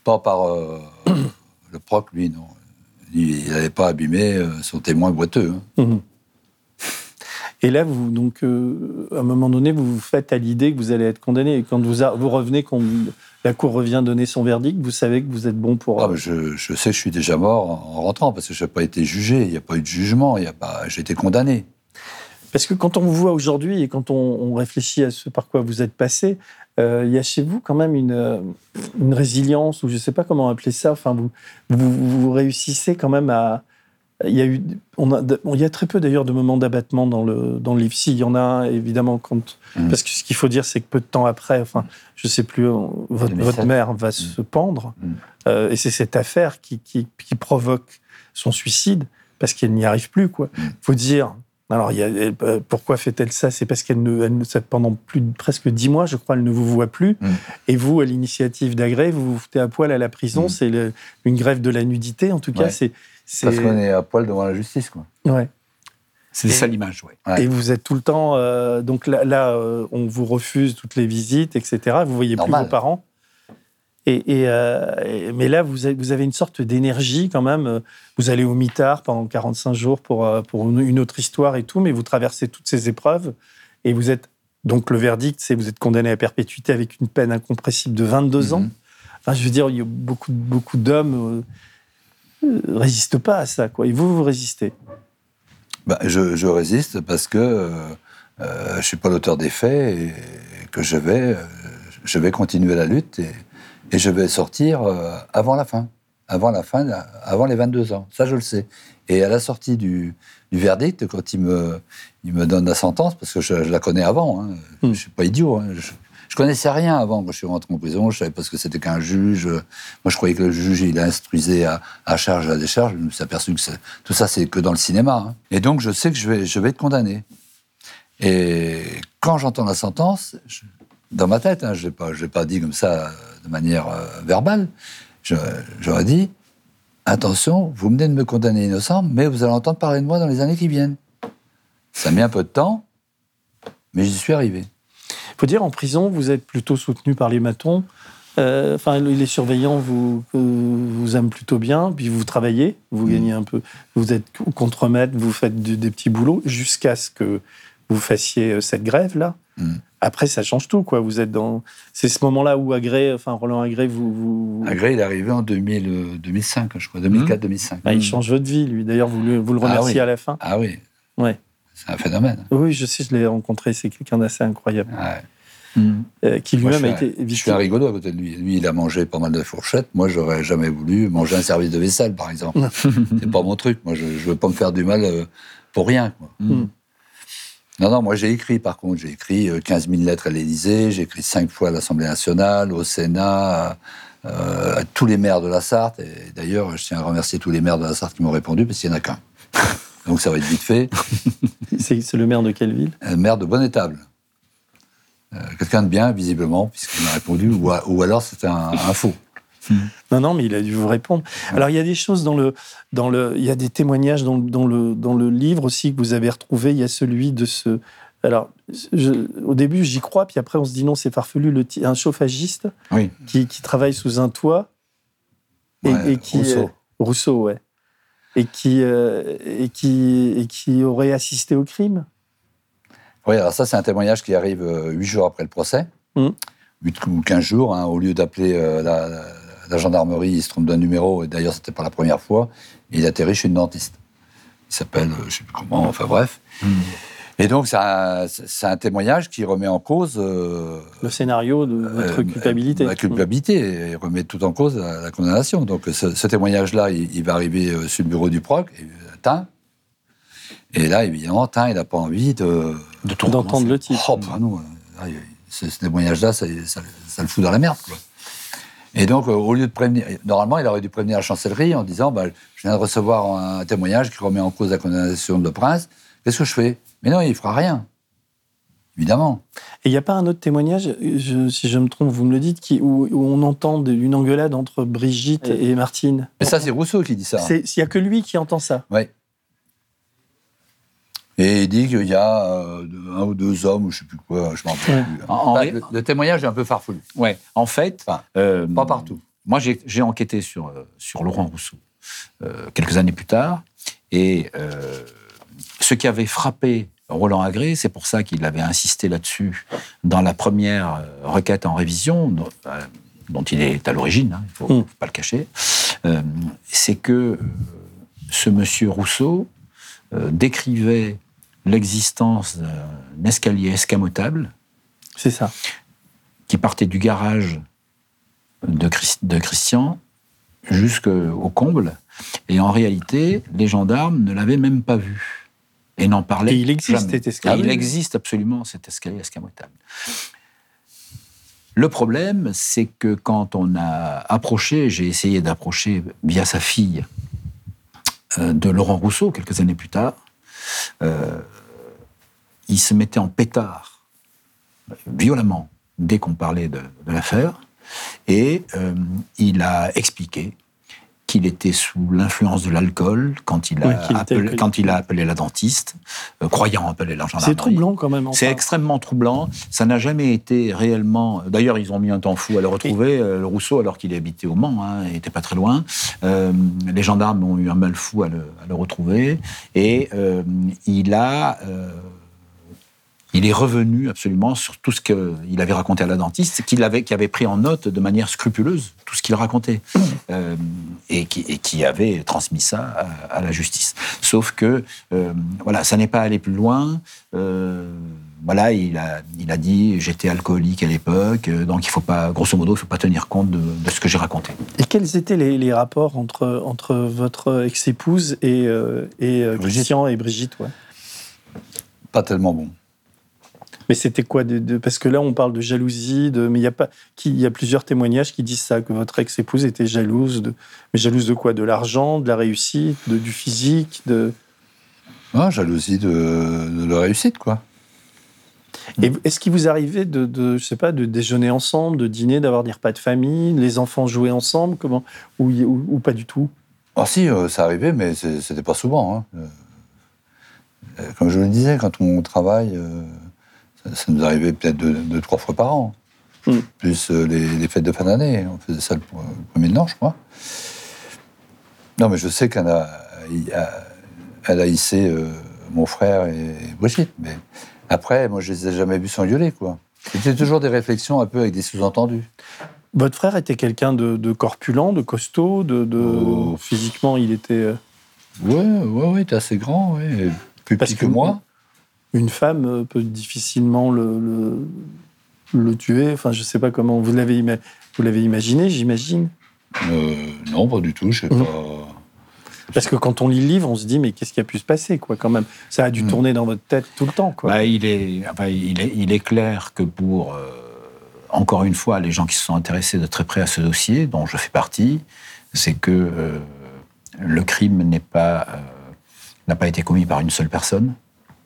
Pas par euh, le proc, lui, non. Il n'allait pas abîmer euh, son témoin boiteux. hein. Mhm. Et là, vous, donc, euh, à un moment donné, vous vous faites à l'idée que vous allez être condamné. Et quand vous, a- vous revenez, quand la Cour revient donner son verdict, vous savez que vous êtes bon pour. Ah, mais je, je sais je suis déjà mort en en rentrant parce que je n'ai pas été jugé, il n'y a pas eu de jugement, il y a pas, j'ai été condamné. Parce que quand on vous voit aujourd'hui et quand on, on réfléchit à ce par quoi vous êtes passé, euh, il y a chez vous quand même une, une résilience, ou je ne sais pas comment appeler ça. Enfin, vous, vous, vous réussissez quand même à. Il y a eu, on a, bon, il y a très peu d'ailleurs de moments d'abattement dans le dans le livre. Si, il y en a évidemment quand, Mhm. parce que ce qu'il faut dire, c'est que peu de temps après, enfin, je sais plus, votre, 2007. votre mère va se pendre, Mhm. euh, et c'est cette affaire qui, qui, qui provoque son suicide parce qu'elle n'y arrive plus. Quoi, faut dire. Alors, il y a, euh, pourquoi fait-elle ça? C'est parce qu'elle ne, elle pendant plus de presque dix mois, je crois, elle ne vous voit plus. Mm. Et vous, à l'initiative d'Agré, vous vous foutez à poil à la prison. Mm. C'est une grève de la nudité, en tout cas. Ouais. C'est- Parce qu'on est à poil devant la justice. Quoi. ouais. C'est ça l'image, oui. Ouais. Et vous êtes tout le temps. euh, donc là, là, euh, on vous refuse toutes les visites, etc. Vous voyez Normal. plus vos parents. Et, et, euh, et- mais là, vous avez, vous avez une sorte d'énergie quand même. Vous allez au mitard pendant 45 jours pour, pour une, autre histoire et tout, mais vous traversez toutes ces épreuves et vous êtes. Donc le verdict, c'est vous êtes condamné à perpétuité avec une peine incompressible de 22 ans. Mhm. Enfin, je veux dire, il y a beaucoup, beaucoup d'hommes euh, euh, résistent pas à ça, quoi. Et vous, vous résistez. Bah, je, je résiste parce que euh, euh, je ne suis pas l'auteur des faits et que je vais, euh, je vais continuer la lutte et, et je vais sortir euh, avant la fin. Avant la fin, avant les 22 ans. Ça, je le sais. Et à la sortie du, du verdict, quand il me, il me donne la sentence, parce que je, je la connais avant, hein, Mm. je ne suis pas idiot. hein, je, je connaissais rien avant quand je suis rentré en prison. Je savais pas ce que c'était qu'un juge. Moi, je croyais que le juge, il instruisait à, à charge, à décharge. Je me suis aperçu que tout ça, c'est que dans le cinéma. hein. Et donc, je sais que je vais, être condamné. Et quand j'entends la sentence, dans ma tête, hein, je ne l'ai pas dit comme ça de manière euh, verbale, j'aurais dit attention, vous venez de me condamner innocent, mais vous allez entendre parler de moi dans les années qui viennent. Ça a mis un peu de temps, mais j'y suis arrivé. Faut dire, en prison, vous êtes plutôt soutenu par les matons. Euh, Enfin, les surveillants vous, euh, vous aiment plutôt bien, puis vous travaillez, vous Mm. gagnez un peu, vous êtes contremaître, vous faites du- des petits boulots, jusqu'à ce que vous fassiez euh, cette grève-là. Mm. Après, ça change tout, quoi. Vous êtes dans. C'est ce moment-là où Agré, enfin Roland Agré, vous. vous... Agré, il est arrivé en 2000, euh, 2005, je crois, 2004-2005. Bah, il change votre vie, lui. D'ailleurs, vous, le- vous le Ah remerciez oui. à la fin. Ah oui, Ouais. c'est un phénomène. Oui, je sais, je l'ai rencontré. C'est quelqu'un d'assez incroyable, Ouais. Euh, qui lui-même a été un- Je suis un rigolo à côté de lui. Lui, il a mangé pas mal de fourchettes. Moi, j'aurais jamais voulu manger un service de vaisselle, par exemple. c'est pas mon truc. Moi, je, je veux pas me faire du mal euh, pour rien. quoi. Mm. Non, non, moi j'ai écrit par contre. J'ai écrit euh, 15 000 lettres à l'Élysée, j'ai écrit cinq fois à l'Assemblée nationale, au Sénat, à, euh, à tous les maires de la Sarthe. Et d'ailleurs, je tiens à remercier tous les maires de la Sarthe qui m'ont répondu, parce qu'il n'y en a qu'un. Donc ça va être vite fait. C'est le maire de quelle ville? Un maire de bonne étable. Euh, Quelqu'un de bien, visiblement, puisqu'il m'a répondu, ou, a- ou alors c'était un, un faux. Non, non, mais il a dû vous répondre. Alors, il y a des choses dans le. Dans le il y a des témoignages dans, dans le, dans le livre aussi que vous avez retrouvé. Il y a celui de ce. Alors, je- au début, j'y crois, puis après, on se dit non, c'est farfelu. Le, un chauffagiste Oui. qui, qui travaille sous un toit. Et, Ouais, et qui, Rousseau. euh, Rousseau, ouais. Et qui, euh, et, qui, et qui aurait assisté au crime. Oui, alors ça, c'est un témoignage qui arrive euh, huit jours après le procès. Mm. Huit ou 15 jours, hein, au lieu d'appeler euh, la, gendarmerie, il se trompe d'un numéro, et d'ailleurs, c'était pas la première fois, et il atterrit chez une dentiste. Il s'appelle, euh, je sais plus comment, enfin bref. Et donc, c'est un, témoignage qui remet en cause euh, Le scénario de votre euh, culpabilité. La culpabilité, et remet tout en cause la, la condamnation. Donc, ce, ce témoignage-là, il, il va arriver sur le bureau du proc, et, Tain. Et là, évidemment, Tain, il n'a pas envie de, De tout D'entendre le titre. Oh, bah non, là, il- ce, ce témoignage-là, ça, ça- ça le fout dans la merde. Quoi. Et donc, euh, au lieu de prévenir, normalement, il aurait dû prévenir la chancellerie en disant bah, Je viens de recevoir un témoignage qui remet en cause la condamnation de Prince, qu'est-ce que je fais? Mais non, il ne fera rien. Évidemment. Et il n'y a pas un autre témoignage, je- si je me trompe, vous me le dites, qui, où, où on entend de- une engueulade entre Brigitte et Martine? Mais ça, c'est Rousseau qui dit ça. C'est- Il n'y a que lui qui entend ça. Oui. Et il dit qu'il y a euh, un ou deux hommes, ou je ne sais plus quoi, je m'en rappelle Ouais. plus. En- en le, le témoignage est un peu farfelu. Ouais, en fait, Enfin, euh, Pas partout. Moi, j'ai enquêté sur, euh, sur Laurent Rousseau euh, quelques années plus tard. Et euh, ce qui avait frappé Roland Agré, c'est pour ça qu'il avait insisté là-dessus dans la première requête en révision, dont, euh, dont il est à l'origine, hein, il ne faut, Mm. faut pas le cacher, euh, c'est que ce monsieur Rousseau décrivait l'existence d'un escalier escamotable C'est ça. qui partait du garage de, Chris- de Christian jusqu'au comble. Et en réalité, les gendarmes ne l'avaient même pas vu. Et n'en parlaient Et il existe, jamais. cet escalier. Et il existe absolument cet escalier escamotable. Le problème, c'est que quand on a approché, j'ai essayé d'approcher via sa fille euh, de Laurent Rousseau quelques années plus tard, euh, il se mettait en pétard violemment dès qu'on parlait de, de l'affaire. Et euh, il a expliqué qu'il était sous l'influence de l'alcool quand, il a Oui, appelé- quand il a appelé la dentiste, euh, croyant appeler la gendarmerie. C'est troublant quand même. C'est extrêmement troublant. Ça n'a jamais été réellement. D'ailleurs, ils ont mis un temps fou à le retrouver, euh, le Rousseau, alors qu'il habitait au Mans, hein, il n'était pas très loin. Euh, les gendarmes ont eu un mal fou à le, à le retrouver. Et euh, il a. il est revenu absolument sur tout ce qu'il avait raconté à la dentiste, qu'il avait, qui avait pris en note de manière scrupuleuse tout ce qu'il racontait, euh, et, qui, et qui avait transmis ça à, à la justice. Sauf que, euh, voilà, ça n'est pas allé plus loin. Euh, voilà, il a, il a dit j'étais alcoolique à l'époque, donc il faut pas, grosso modo, il faut pas tenir compte de, de ce que j'ai raconté. Et quels étaient les, les rapports entre, entre votre ex-épouse et, euh, et Brigitte. Christian et Brigitte ouais? Pas tellement bon. Mais c'était quoi de, de- Parce que là, on parle de jalousie, de, mais il y a pas, qui, y a plusieurs témoignages qui disent ça, que votre ex-épouse était jalouse de, mais jalouse de quoi? De l'argent, de la réussite, de, du physique, de? Ah, jalousie de, de leur réussite, quoi. Et est-ce qu'il vous arrivait de, de, je sais pas, de déjeuner ensemble, de dîner, d'avoir des repas de famille, les enfants jouer ensemble, comment, ou, ou, ou pas du tout? Ah si, euh, ça arrivait, mais c'est- c'était pas souvent. hein. Euh, euh, Comme je le disais, quand on travaille, euh, ça, nous arrivait peut-être deux, deux, trois fois par an. Mm. Plus euh, les, les fêtes de fin d'année. On faisait ça le, le premier de l'an, je crois. Non, mais je sais qu'elle a, elle a hissé euh, mon frère et Brigitte. Mais après, moi, je les ai jamais vus s'engueuler, quoi. C'était toujours des réflexions un peu avec des sous-entendus. Votre frère était quelqu'un de, de corpulent, de costaud, de, de- Oh. physiquement, il était euh, Ouais, ouais, ouais, t'es assez grand, ouais. Plus Parce petit que, que- moi. Une femme peut difficilement le, le, le tuer. Enfin, je sais pas comment vous l'avez ima- imaginé, j'imagine? Euh, non, pas du tout, je sais pas. Parce que quand on lit le livre, on se dit mais qu'est-ce qui a pu se passer quoi quand même? Ça a dû Mm. tourner dans votre tête tout le temps quoi. Bah, il, est, enfin, il, est, il est clair que pour, euh, encore une fois, les gens qui se sont intéressés de très près à ce dossier, dont je fais partie, c'est que euh, le crime n'est pas, euh, n'a pas été commis par une seule personne.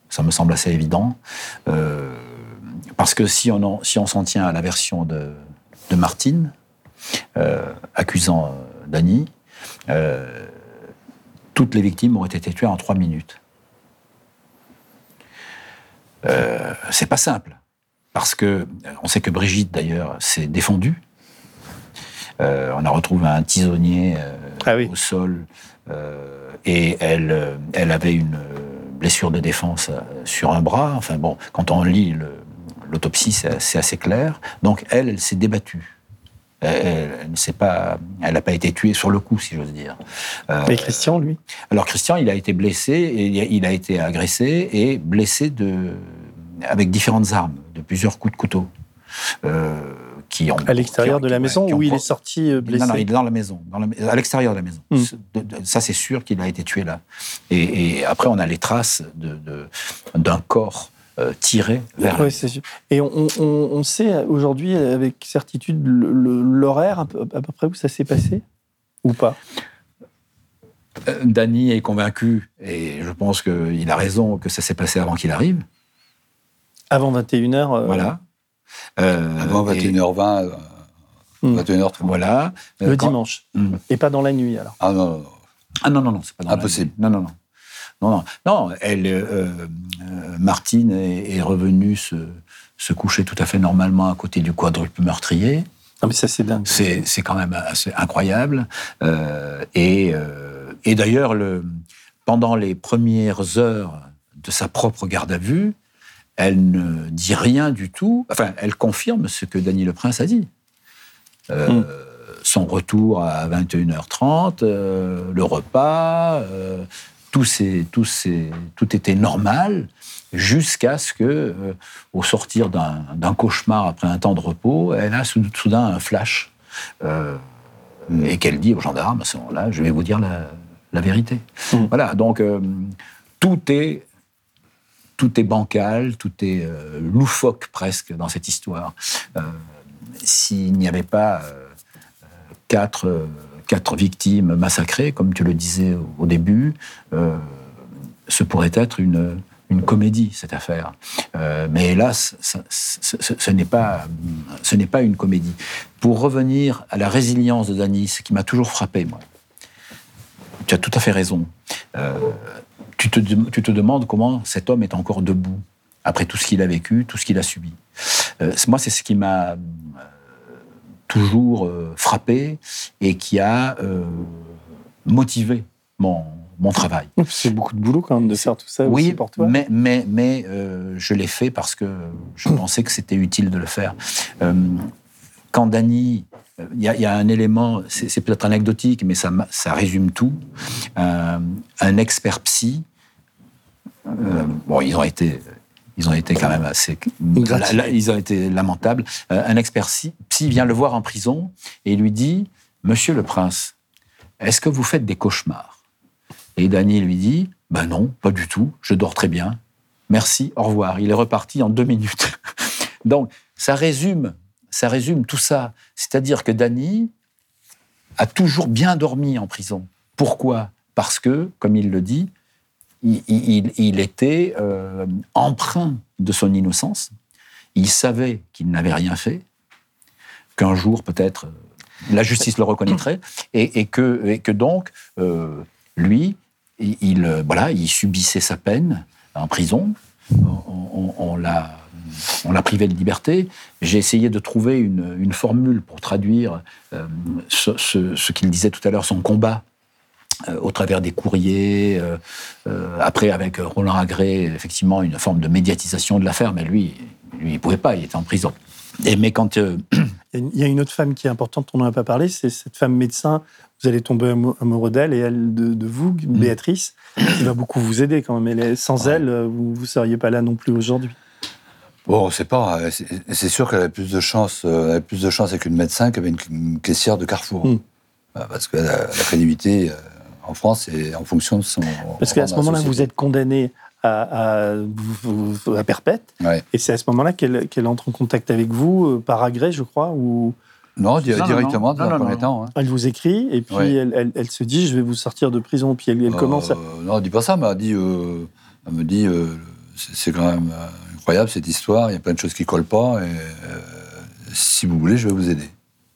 Ça me semble assez évident. Euh, parce que si on, en- si on s'en tient à la version de, de Martine, euh, accusant euh, Dany, euh, toutes les victimes auraient été tuées en trois minutes. C'est pas simple. Parce que on sait que Brigitte, d'ailleurs, s'est défendue. On a retrouvé un tisonnier Ah oui. au sol et elle, elle avait une blessure de défense euh, sur un bras. Enfin bon, quand on lit l'autopsie, c'est assez clair. Donc elle, elle s'est débattue. Elle, elle ne s'est pas, elle n'a pas été tuée sur le coup, si j'ose dire. Euh, Et Christian, lui? alors Christian, il a été blessé, et il a- il a été agressé et blessé de, avec différentes armes, de plusieurs coups de couteau. euh, qui ont, à l'extérieur de la maison où il est sorti blessé. Non, non, il est dans la maison, dans la- à l'extérieur de la maison. Mm. De- de- ça, c'est sûr qu'il a été tué là. Et, et après, on a les traces de- de- d'un corps euh, tiré vers Ouais, c'est sûr. Et on, on- on- on sait aujourd'hui avec certitude l'horaire à peu, à peu près où ça s'est passé ou pas? Euh, Dany est convaincu, et je pense qu'il a raison, que ça s'est passé avant qu'il arrive. Avant 21h euh, Voilà. Euh, Avant et- 21h20, euh, Hmm. 21h30. Voilà. Euh, le quand- dimanche Mm. et pas dans la nuit alors. Ah non, non, non. Ah non, non, non, c'est pas dans la Impossible. nuit. Non, non, non. Non, non. Non, elle, euh, euh, Martine est, est revenue se, se coucher tout à fait normalement à côté du quadruple meurtrier. Non mais ça c'est dingue. C'est c'est quand même assez incroyable. Euh, et euh, et d'ailleurs, le- pendant les premières heures de sa propre garde à vue, elle ne dit rien du tout. Enfin, elle confirme ce que Dany Le Prince a dit. Euh, Mm. Son retour à 21h30, euh, le repas, euh, tout, ces- tout, ces- tout était normal jusqu'à ce que, au sortir d'un cauchemar après un temps de repos, elle a sou- soudain un flash et qu'elle dit aux gendarmes à ce moment-là, je vais vous dire la, la vérité. Mm. Voilà, donc tout est tout est bancal, tout est euh, loufoque presque dans cette histoire. Euh, S'il n'y avait pas euh, quatre, victimes massacrées, comme tu le disais au, début, ce pourrait être une, comédie, cette affaire. Mais hélas, ce, ce- n'est pas, une comédie. Pour revenir à la résilience de Dany, ce qui m'a toujours frappé, moi, tu as tout à fait raison. Euh, tu, te, tu te demandes comment cet homme est encore debout après tout ce qu'il a vécu, tout ce qu'il a subi. Euh, moi, c'est ce qui m'a euh, toujours frappé et qui a motivé mon, mon travail. C'est beaucoup de boulot quand même de faire tout ça aussi Oui, pour toi. mais, mais, mais euh, je l'ai fait parce que je pensais que c'était utile de le faire. Euh, quand Dany, il y, a- il y a un élément, c'est peut-être anecdotique, mais ça, résume tout. Euh, un expert psy, euh, bon, ils ont été, ils ont été quand même assez, Gratifiés. la- la- ils ont été lamentables. Euh, un expert psy, psy vient le voir en prison et lui dit, Monsieur le Prince, est-ce que vous faites des cauchemars? Et Dany lui dit, ben non, pas du tout, je dors très bien. Merci, au revoir. Il est reparti en deux minutes. Donc, ça résume, ça résume tout ça. C'est-à-dire que Dany a toujours bien dormi en prison. Pourquoi? Parce que, comme il le dit, il, était euh, empreint de son innocence il savait qu'il n'avait rien fait, qu'un jour peut-être euh, la justice le reconnaîtrait, et, que, et que, donc, euh, lui, il, euh, voilà, il subissait sa peine en prison, on, l'a on l'a privé de liberté. J'ai essayé de trouver une, formule pour traduire ce, ce qu'il disait tout à l'heure, son combat euh, au travers des courriers, euh, euh, après avec Roland Agré, effectivement, une forme de médiatisation de l'affaire, mais lui, lui, il pouvait pas, il était en prison. Et, mais quand... Il y a une autre femme qui est importante, on n'en a pas parlé, c'est cette femme médecin, vous allez tomber amoureux d'elle, et elle de, vous, mm. Béatrice, qui va beaucoup vous aider quand même. sans elle, vous ne seriez pas là non plus aujourd'hui. Bon, c'est pas. C'est sûr qu'elle avait plus de chance, elle avait plus de chance avec une médecin qu'avec une, caissière de Carrefour, mm. parce que la, la crédibilité en France et en fonction de son. Parce qu'à ce moment-là, vous êtes condamné à, à, perpète. Et c'est à ce moment-là qu'elle entre en contact avec vous, euh, par agrès, je crois ou... Non, directement, dans un premier temps. Hein. Elle vous écrit, et puis elle, elle, se dit, je vais vous sortir de prison. Puis elle, commence à... Euh, non, elle dit pas ça, mais elle, dit, euh, elle me dit, c'est quand même incroyable cette histoire, il y a plein de choses qui collent pas, et si vous voulez, je vais vous aider.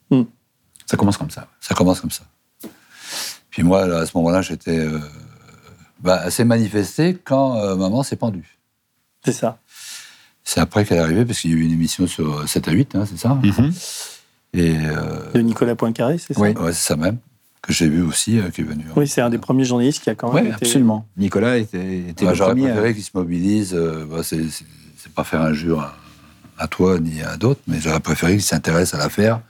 Hmm. Ça commence comme ça. Ça commence comme ça. Puis moi, à ce moment-là, j'étais euh, bah, assez manifesté quand euh, maman s'est pendue. C'est ça. C'est après qu'elle est arrivée, parce qu'il y a eu une émission sur 7 à 8, hein, c'est ça? Et, euh, De Nicolas Poincaré, c'est ça? Oui, c'est ça même, que j'ai vu aussi, qui est venu. Oui, c'est un des premiers journalistes qui a quand même Oui, absolument. Nicolas était, était bah, J'aurais préféré qu'il se mobilise, bah, c'est pas faire injure à, à toi ni à d'autres, mais j'aurais préféré qu'il s'intéresse à l'affaire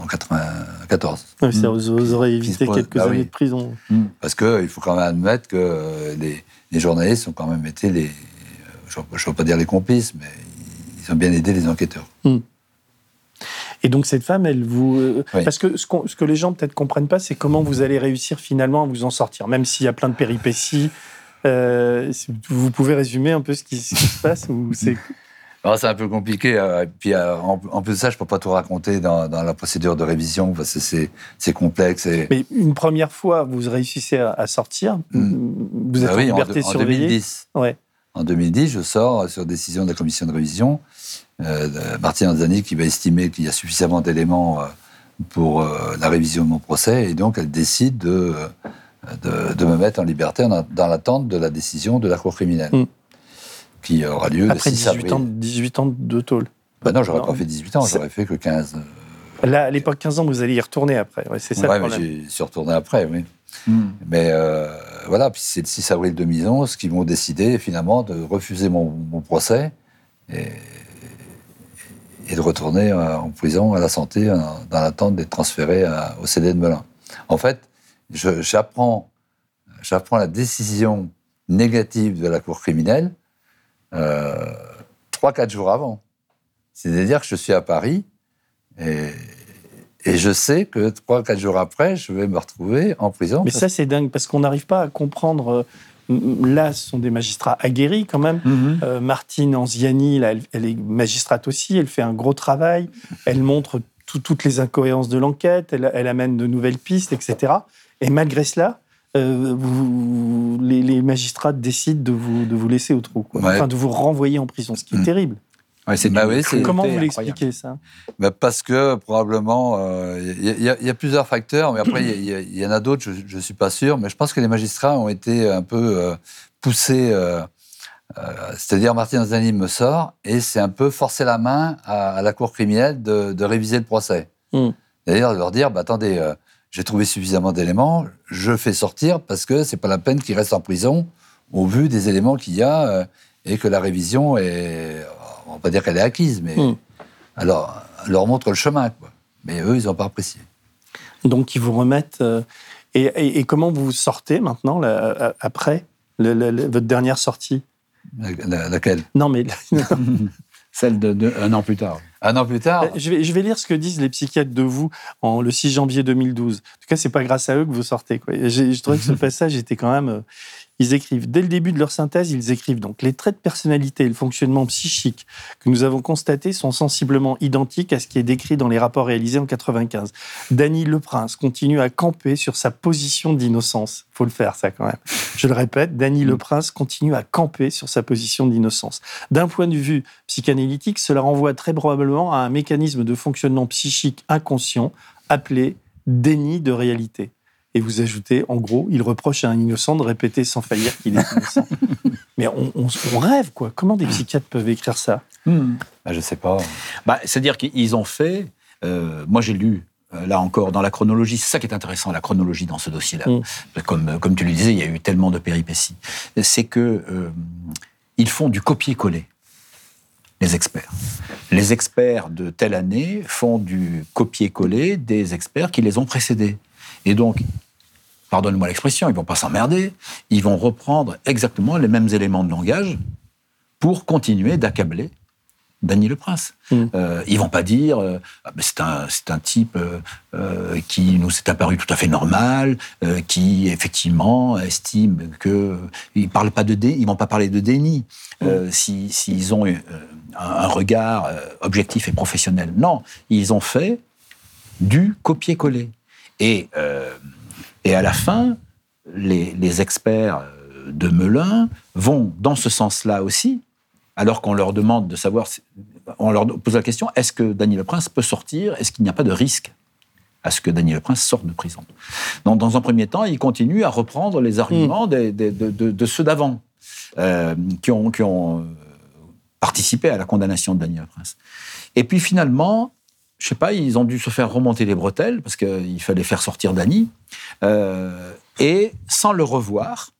en 94. ça vous aurait évité quelques bah années de prison. Hmm. Parce qu'il faut quand même admettre que les, journalistes ont quand même été les. Je ne veux pas dire les complices, mais ils ont bien aidé les enquêteurs. Hmm. Et donc cette femme, elle vous... Euh, parce que ce, ce, que les gens peut-être comprennent pas, c'est comment vous allez réussir finalement à vous en sortir, même s'il y a plein de péripéties. Euh, vous pouvez résumer un peu ce qui, ce qui se passe ou c'est c'est un peu compliqué. Euh, et puis, euh, en, plus de ça, je ne peux pas tout raconter dans, la procédure de révision parce que c'est complexe. Mais une première fois, vous réussissez à, sortir. Hmm. Vous êtes ah en liberté en, en 2010. Ouais. En 2010, je sors sur décision de la commission de révision. Euh, Martine Anzani qui va estimer qu'il y a suffisamment d'éléments euh, pour la révision de mon procès et donc elle décide de, de, me mettre en liberté dans l'attente de la décision de la Cour criminelle. Hmm qui aura lieu Après 18 ans, 18 ans de tôle. Bah non, j'aurais pas fait 18 ans, j'aurais fait que 15. Euh, Là, à l'époque, 15 ans, vous allez y retourner après. Ouais, c'est ça ouais, mais j'y suis retourné après, oui. Hmm. Mais euh, voilà, puis c'est le 6 avril 2011 qu'ils vont décider finalement de refuser mon, procès et, et, de retourner euh, en prison à la santé dans l'attente d'être transféré au CD de Melun. En fait, j'apprends la décision négative de la Cour criminelle euh, trois, quatre jours avant. C'est-à-dire que je suis à Paris et, je sais que trois, quatre jours après, je vais me retrouver en prison. Mais ça, c'est dingue parce qu'on n'arrive pas à comprendre. Euh, là, ce sont des magistrats aguerris quand même. Mhm. Euh, Martine Anziani, elle, est magistrate aussi, elle fait un gros travail, elle montre toutes les incohérences de l'enquête, elle, elle, amène de nouvelles pistes, etc. Et malgré cela, euh, vous, les, magistrats décident de vous, de vous laisser au trou, enfin de vous renvoyer en prison, ce qui est mm. terrible. bah Comment vous l'expliquez ça? Bah Parce que probablement, il euh, y, a plusieurs facteurs, mais après il y, en a d'autres, je ne suis pas sûr, mais je pense que les magistrats ont été un peu euh, poussés. C'est-à-dire, Martin Zani me sort et c'est un peu forcer la main à, la cour criminelle de, réviser le procès. Mm. D'ailleurs, de leur dire bah, attendez, j'ai trouvé suffisamment d'éléments, je fais sortir parce que c'est pas la peine qu'il reste en prison au vu des éléments qu'il y a euh, et que la révision est, on va pas dire qu'elle est acquise, mais hmm. alors leur montre le chemin, quoi. Mais eux, ils n'ont pas apprécié. Donc ils vous remettent. Euh, et, comment vous sortez maintenant après votre dernière sortie? Laquelle? Non, mais celle de, un an plus tard. Un an plus tard? Euh, je vais, je vais lire ce que disent les psychiatres de vous en, le 6 janvier 2012. En tout cas, c'est pas grâce à eux que vous sortez. Quoi. Je, trouvais que ce passage était quand même. Ils écrivent, dès le début de leur synthèse, ils écrivent donc les traits de personnalité et le fonctionnement psychique que nous avons constatés sont sensiblement identiques à ce qui est décrit dans les rapports réalisés en 95. Dany Leprince continue à camper sur sa position d'innocence. Faut le faire, ça, quand même. Je le répète, Dany Leprince continue à camper sur sa position d'innocence. D'un point de vue psychanalytique, cela renvoie très probablement à un mécanisme de fonctionnement psychique inconscient appelé déni de réalité. Et vous ajoutez, en gros, il reproche à un innocent de répéter sans faillir qu'il est innocent. Mais on, on- on rêve, quoi. Comment des psychiatres peuvent écrire ça? Bah, je sais pas. Bah, C'est-à-dire qu'ils ont fait. euh, moi, j'ai lu. euh, Là encore, dans la chronologie, c'est ça qui est intéressant, la chronologie dans ce dossier-là. Mm. Comme, comme tu le disais, il y a eu tellement de péripéties. C'est que euh, ils font du copier-coller, les experts. Les experts de telle année font du copier-coller des experts qui les ont précédés. Et donc, pardonne-moi l'expression, ils vont pas s'emmerder, ils vont reprendre exactement les mêmes éléments de langage pour continuer d'accabler Dany le Prince. Mm. Euh, ils vont pas dire euh, Ah, ben, c'est un c'est un type euh, euh, qui nous est apparu tout à fait normal, qui effectivement estime que ils parlent pas de dé, ils vont pas parler de déni si s'ils ont un, un regard objectif et professionnel. Non, ils ont fait du copier-coller. Et euh, et à la fin, les, les experts euh, de Melun vont dans ce sens-là aussi, alors qu'on leur demande de savoir, on leur pose la question, est-ce que Daniel Le Prince peut sortir? Est-ce qu'il n'y a pas de risque à ce que Daniel Le Prince sorte de prison? Donc, Dans un premier temps, ils continuent à reprendre les arguments des- des- de, de- de ceux d'avant, euh, qui ont, qui ont participé à la condamnation de Daniel Le Prince. Et puis finalement, je sais pas, ils ont dû se faire remonter les bretelles parce qu'il fallait faire sortir Dany. Euh, et sans le revoir,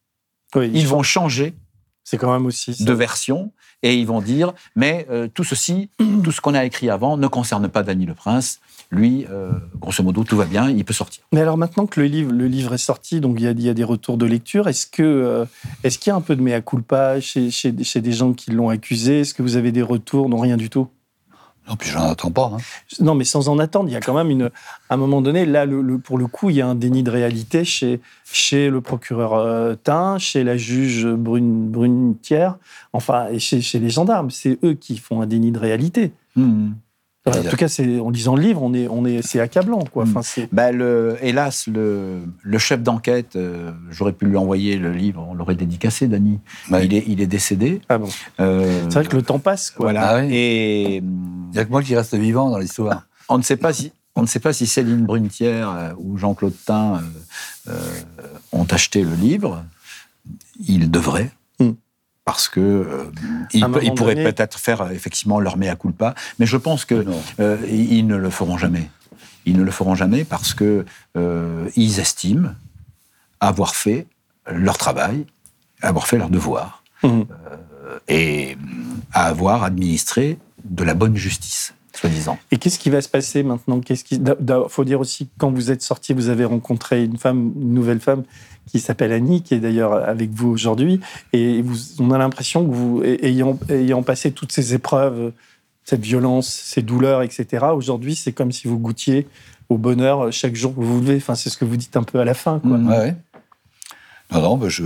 Oui, ils vont changer C'est quand même aussi ça. de version et ils vont dire mais euh, tout ceci, tout ce qu'on a écrit avant ne concerne pas Dany le Prince. Lui, euh, grosso modo, tout va bien, il peut sortir. Mais alors maintenant que le livre, le livre est sorti, donc il y a, il y a des retours de lecture, est-ce que est-ce qu'il y a un peu de mea culpa chez, chez, chez des gens qui l'ont accusé? Est-ce que vous avez des retours? Non, rien du tout. Non, puis j'en attends pas. hein. Non, mais sans en attendre, il y a quand même une. À un moment donné, là, le, le- pour le coup, il y a un déni de réalité chez, chez le procureur euh, Tain, chez la juge Brune, Brunetière, enfin, et chez, chez les gendarmes. C'est eux qui font un déni de réalité. Enfin, en tout cas, c'est, en lisant le livre, on est, on est, c'est accablant, quoi. Enfin, c'est, Ben, le, hélas, le, le chef d'enquête, euh, j'aurais pu lui envoyer le livre, on l'aurait dédicacé, Dany. Ouais. Il, est, il est décédé. ah bon. Euh, C'est vrai que le temps passe, quoi. Voilà. Ah oui. Et Il n'y a que moi qui reste vivant dans l'histoire. on ne sait pas si. On ne sait pas si Céline Brunetière euh, ou Jean-Claude Tain euh, euh, ont acheté le livre. Ils devraient, Hmm. Parce que euh, ils, ils pourraient donné- peut-être faire euh, effectivement leur mea culpa, mais je pense que euh, ils ne le feront jamais. Ils ne le feront jamais parce que euh, ils estiment avoir fait leur travail, avoir fait leur devoir Mhm. et avoir administré de la bonne justice, soi-disant. Et qu'est-ce qui va se passer maintenant? Qu'est-ce qui Il faut dire aussi que quand vous êtes sorti, vous avez rencontré une femme, une nouvelle femme qui s'appelle Annie, qui est d'ailleurs avec vous aujourd'hui. Et vous, on a l'impression que vous, ayant, ayant passé toutes ces épreuves, cette violence, ces douleurs, etc., aujourd'hui, c'est comme si vous goûtiez au bonheur chaque jour que vous vous levez. Enfin, c'est ce que vous dites un peu à la fin. Quoi. Mhm. Ouais, ouais. Non, non, ben je,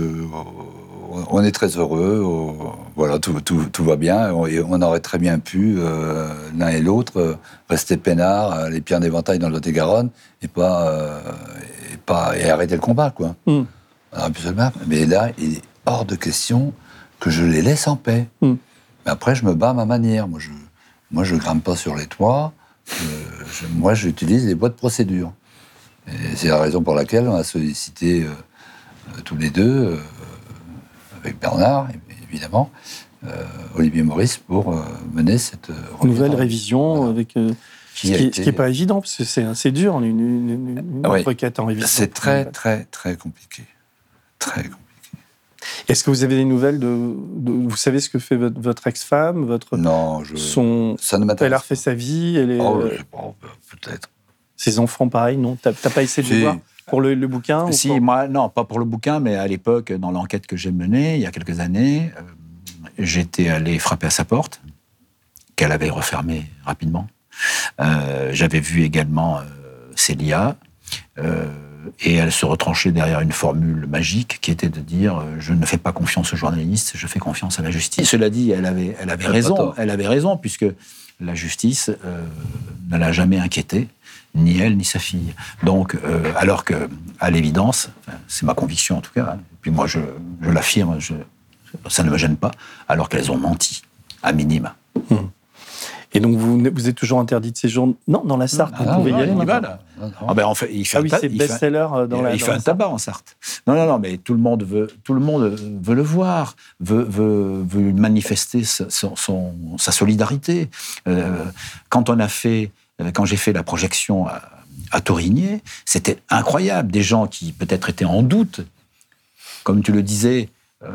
on est très heureux. on- Voilà, tout, tout, tout va bien. On, et on aurait très bien pu, euh, l'un et l'autre, euh, rester peinards, euh, les pieds en éventail dans le Lot-et-Garonne, et pas, euh, et pas et arrêter le combat, quoi. Mm. Battre. Mais là, il est hors de question que je les laisse en paix. Mm. Mais après, je me bats à ma manière. Moi, je, moi, je grimpe pas sur les toits. Euh, je- moi, j'utilise les boîtes de procédure. Et c'est la raison pour laquelle on a sollicité euh, euh, tous les deux, euh, avec Bernard, évidemment, Olivier Maurice, pour mener cette Nouvelle révision Voilà. avec. Qui ce qui n'est pas évident, parce que c'est assez dur, une, une, une- une requête en révision. C'est très, très, très compliqué. Très compliqué. Est-ce que vous avez des nouvelles de, de- Vous savez ce que fait votre, votre ex-femme votre, Non, je, son, ça ne Elle m'intéresse a refait sa vie, elle est, Oh, euh, je sais pas, peut-être. ses enfants pareil, non? T'as t'as pas essayé de voir pour le, le bouquin ou Si, pour- moi, non, pas pour le bouquin, mais à l'époque, dans l'enquête que j'ai menée, il y a quelques années, euh, j'étais allé frapper à sa porte, qu'elle avait refermée rapidement. Euh, J'avais vu également euh, Célia. Et elle se retranchait derrière une formule magique qui était de dire euh, je ne fais pas confiance aux journalistes, je fais confiance à la justice. Cela dit, elle avait, elle avait raison, elle avait raison puisque la justice euh, ne l'a jamais inquiétée, ni elle ni sa fille. Donc, euh, alors que, à l'évidence, c'est ma conviction en tout cas, hein, et puis moi je, je l'affirme, ça ne me gêne pas, alors qu'elles ont menti, à minima. Et donc, vous, vous êtes toujours interdit de séjour Non, dans la Sarthe, vous Ah, pouvez y ouais, aller il va, là. Ah ben, en fait, il fait Ah un oui, c'est il fait- best-seller euh, dans la. il fait un Sarthe. tabac en Sarthe. Non, non, non, mais tout le monde veut, tout le monde veut le voir, veut, veut, veut manifester sa- son, son- sa solidarité. Euh, quand on a fait, euh, quand j'ai fait la projection à, à Torigné, c'était incroyable. Des gens qui peut-être étaient en doute, comme tu le disais. euh,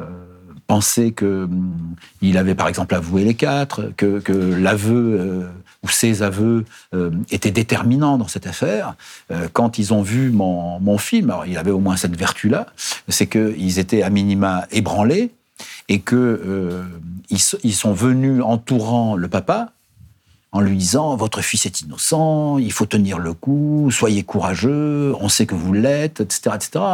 pensaient que hum, avait par exemple avoué les quatre, que, que l'aveu euh, ou ses aveux euh, étaient déterminants dans cette affaire. Euh, quand ils ont vu mon, mon film, il avait au moins cette vertu-là, c'est qu'ils étaient à minima ébranlés et que euh, ils, s- ils sont venus entourant le papa en lui disant votre fils est innocent, il faut tenir le coup, soyez courageux, on sait que vous l'êtes, etc., etc.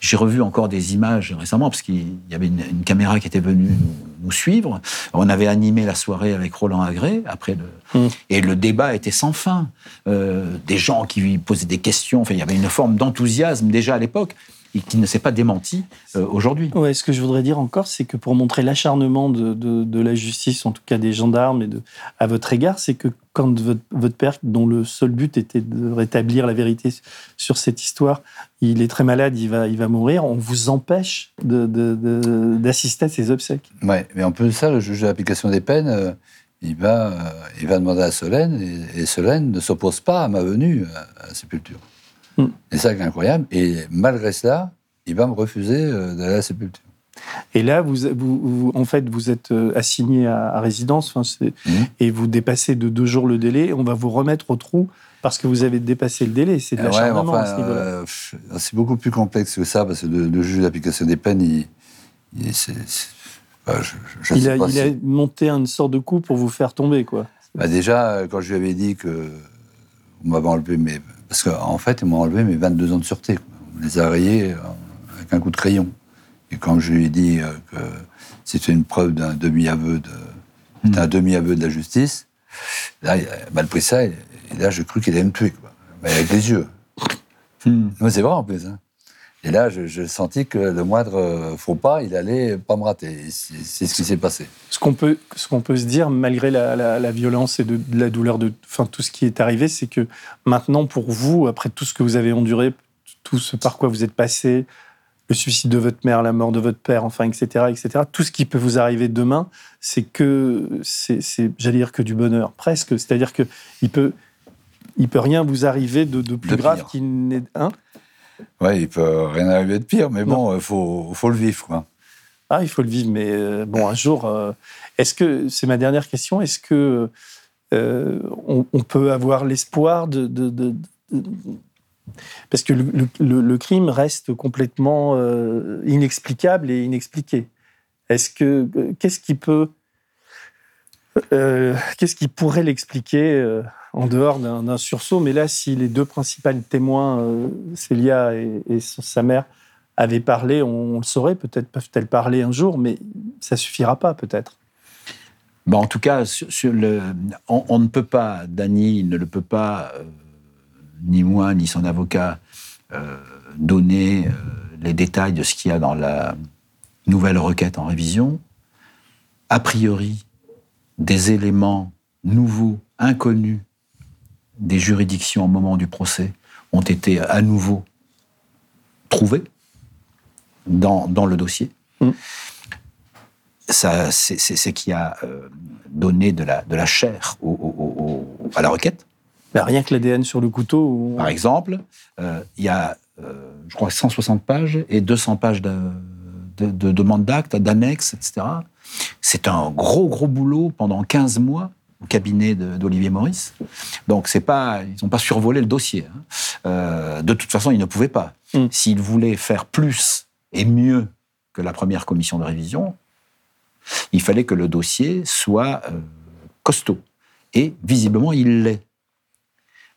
J'ai revu encore des images récemment parce qu'il y avait une, une caméra qui était venue nous, nous suivre. On avait animé la soirée avec Roland Agré après le Mm. et le débat était sans fin. Euh, des gens qui lui posaient des questions. Enfin, il y avait une forme d'enthousiasme déjà à l'époque et qui ne s'est pas démenti euh, aujourd'hui. Ouais, ce que je voudrais dire encore, c'est que pour montrer l'acharnement de, de, de la justice, en tout cas des gendarmes et de, à votre égard, c'est que quand votre, votre père, dont le seul but était de rétablir la vérité sur cette histoire, il est très malade, il va, il va mourir, on vous empêche de- de- de- d'assister à ses obsèques. Ouais, mais en plus de ça, le juge de l'application des peines, euh, il, va, euh, il va demander à Solène, et, et Solène ne s'oppose pas à ma venue à, à la sépulture. Et ça, c'est incroyable. Et malgré cela, il va me refuser euh, d'aller à la sépulture. Et là, vous, vous- vous- en fait, vous êtes euh, assigné à, à résidence, Mhm. et vous dépassez de deux jours le délai. On va vous remettre au trou parce que vous avez dépassé le délai. C'est de Ouais, l'acharnement enfin, à ce niveau-là. euh, c'est beaucoup plus complexe que ça, parce que le, le juge d'application des peines, il, il- je, je a, pas il si- a monté une sorte de coup pour vous faire tomber, quoi. Bah, déjà, quand je lui avais dit que on m'avait enlevé mes... Parce qu'en fait, ils m'ont enlevé mes 22 ans de sûreté. On les a rayés euh, avec un coup de crayon. Et quand je lui ai dit euh, que c'était une preuve d'un demi-aveu de... un demi-aveu de la justice, là, il a mal pris ça. Et, là, j'ai cru qu'il allait me tuer. Quoi. Mais avec les yeux. Mais c'est vrai, en plus. hein. Et là, je, je sentis que le moindre euh, faux pas, il allait pas me rater. C'est ce qui s'est passé. Ce qu'on peut, ce qu'on peut se dire, malgré la, la- la violence et de, de la douleur de enfin, tout ce qui est arrivé, c'est que maintenant, pour vous, après tout ce que vous avez enduré, tout ce par quoi vous êtes passé, le suicide de votre mère, la mort de votre père, enfin, etc., etc., tout ce qui peut vous arriver demain, c'est que, c'est, j'allais dire que du bonheur, presque. C'est-à-dire que il peut, il peut rien vous arriver de, de plus De grave pire. qui n'est, hein? Ouais, il peut rien arriver de pire, mais bon, il faut, faut le vivre. Quoi. Ah, il faut le vivre, mais euh, bon, un jour, euh, est-ce que, c'est ma dernière question, est-ce que euh, on, on peut avoir l'espoir de, de- de- de- Parce que le, le- crime reste complètement euh, inexplicable et inexpliqué. Est-ce que. euh, Qu'est-ce qui peut. euh, Qu'est-ce qui pourrait l'expliquer euh, en dehors d'un sursaut Mais là, si les deux principaux témoins, euh, Célia et, sa mère, avaient parlé, on, le saurait, peut-être peuvent-elles parler un jour, mais ça suffira pas, peut-être. En tout cas, on, ne peut pas, Dany ne le peut pas, euh, ni moi, ni son avocat, euh, donner les détails de ce qu'il y a dans la nouvelle requête en révision. A priori, des éléments nouveaux, inconnus des juridictions au moment du procès ont été à nouveau trouvés dans, dans le dossier. Ça, c'est ce qui a euh, donné de la, de la chair au- au- au- à la requête. Rien que l'ADN sur le couteau. on- Par exemple, euh, il y a, euh, je crois, 160 pages et 200 pages de, de, de demandes d'actes, d'annexes, etc. C'est un gros, gros boulot pendant 15 mois au cabinet d'Olivier Maurice. Donc, c'est pas, ils n'ont pas survolé le dossier. hein. Euh, de toute façon, ils ne pouvaient pas. Mm. S'ils voulaient faire plus et mieux que la première commission de révision, il fallait que le dossier soit euh, costaud. Et visiblement, il l'est.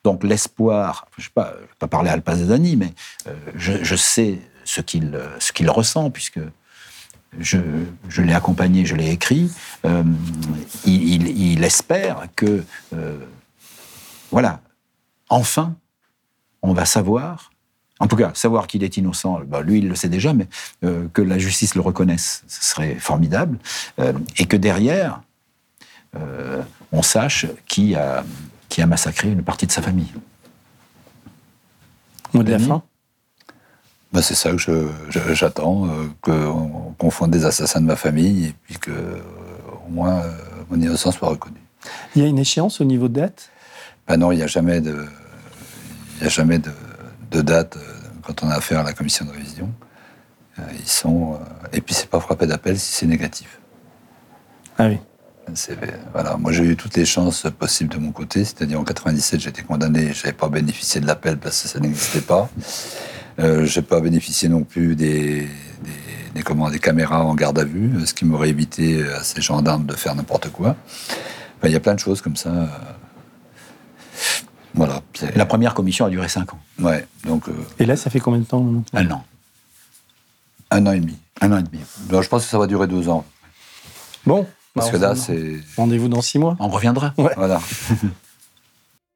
Donc l'espoir, je ne vais pas, pas parler à Alpaz Dani, mais euh, je, je, sais ce qu'il ce qu'il ressent, puisque je, l'ai accompagné, je l'ai écrit. Euh, il, espère que, euh, voilà, enfin, on va savoir en tout cas, savoir qu'il est innocent, bah, lui, il le sait déjà, mais euh, que la justice le reconnaisse, ce serait formidable. Et que derrière, on sache qui a, massacré une partie de sa famille. Bah, C'est ça que j'attends, je, qu'on confonde des assassins de ma famille et puis que, au moins, mon innocence soit reconnue. Il y a une échéance au niveau de date? Bah Non, il n'y a jamais de. Il y a jamais de de date quand on a affaire à la commission de révision. Ils sont. Et puis, c'est pas frappé d'appel si c'est négatif. Ah oui. Voilà, moi j'ai eu toutes les chances possibles de mon côté, c'est-à-dire en 97 j'ai été condamné, je n'avais pas bénéficié de l'appel parce que ça n'existait pas. Euh, je n'ai pas bénéficié non plus des, des, des, comment, des caméras en garde à vue, ce qui m'aurait évité à ces gendarmes de faire n'importe quoi. Il enfin, y a plein de choses comme ça. Voilà. La première commission a duré 5 ans. Ouais, donc, euh... Et là, ça fait combien de temps maintenant? Un an. Un an et demi. Un an et demi. Alors, je pense que ça va durer deux ans. Bon. Parce bah, que là, c'est. Rendez-vous dans six mois. On reviendra. Ouais. Voilà.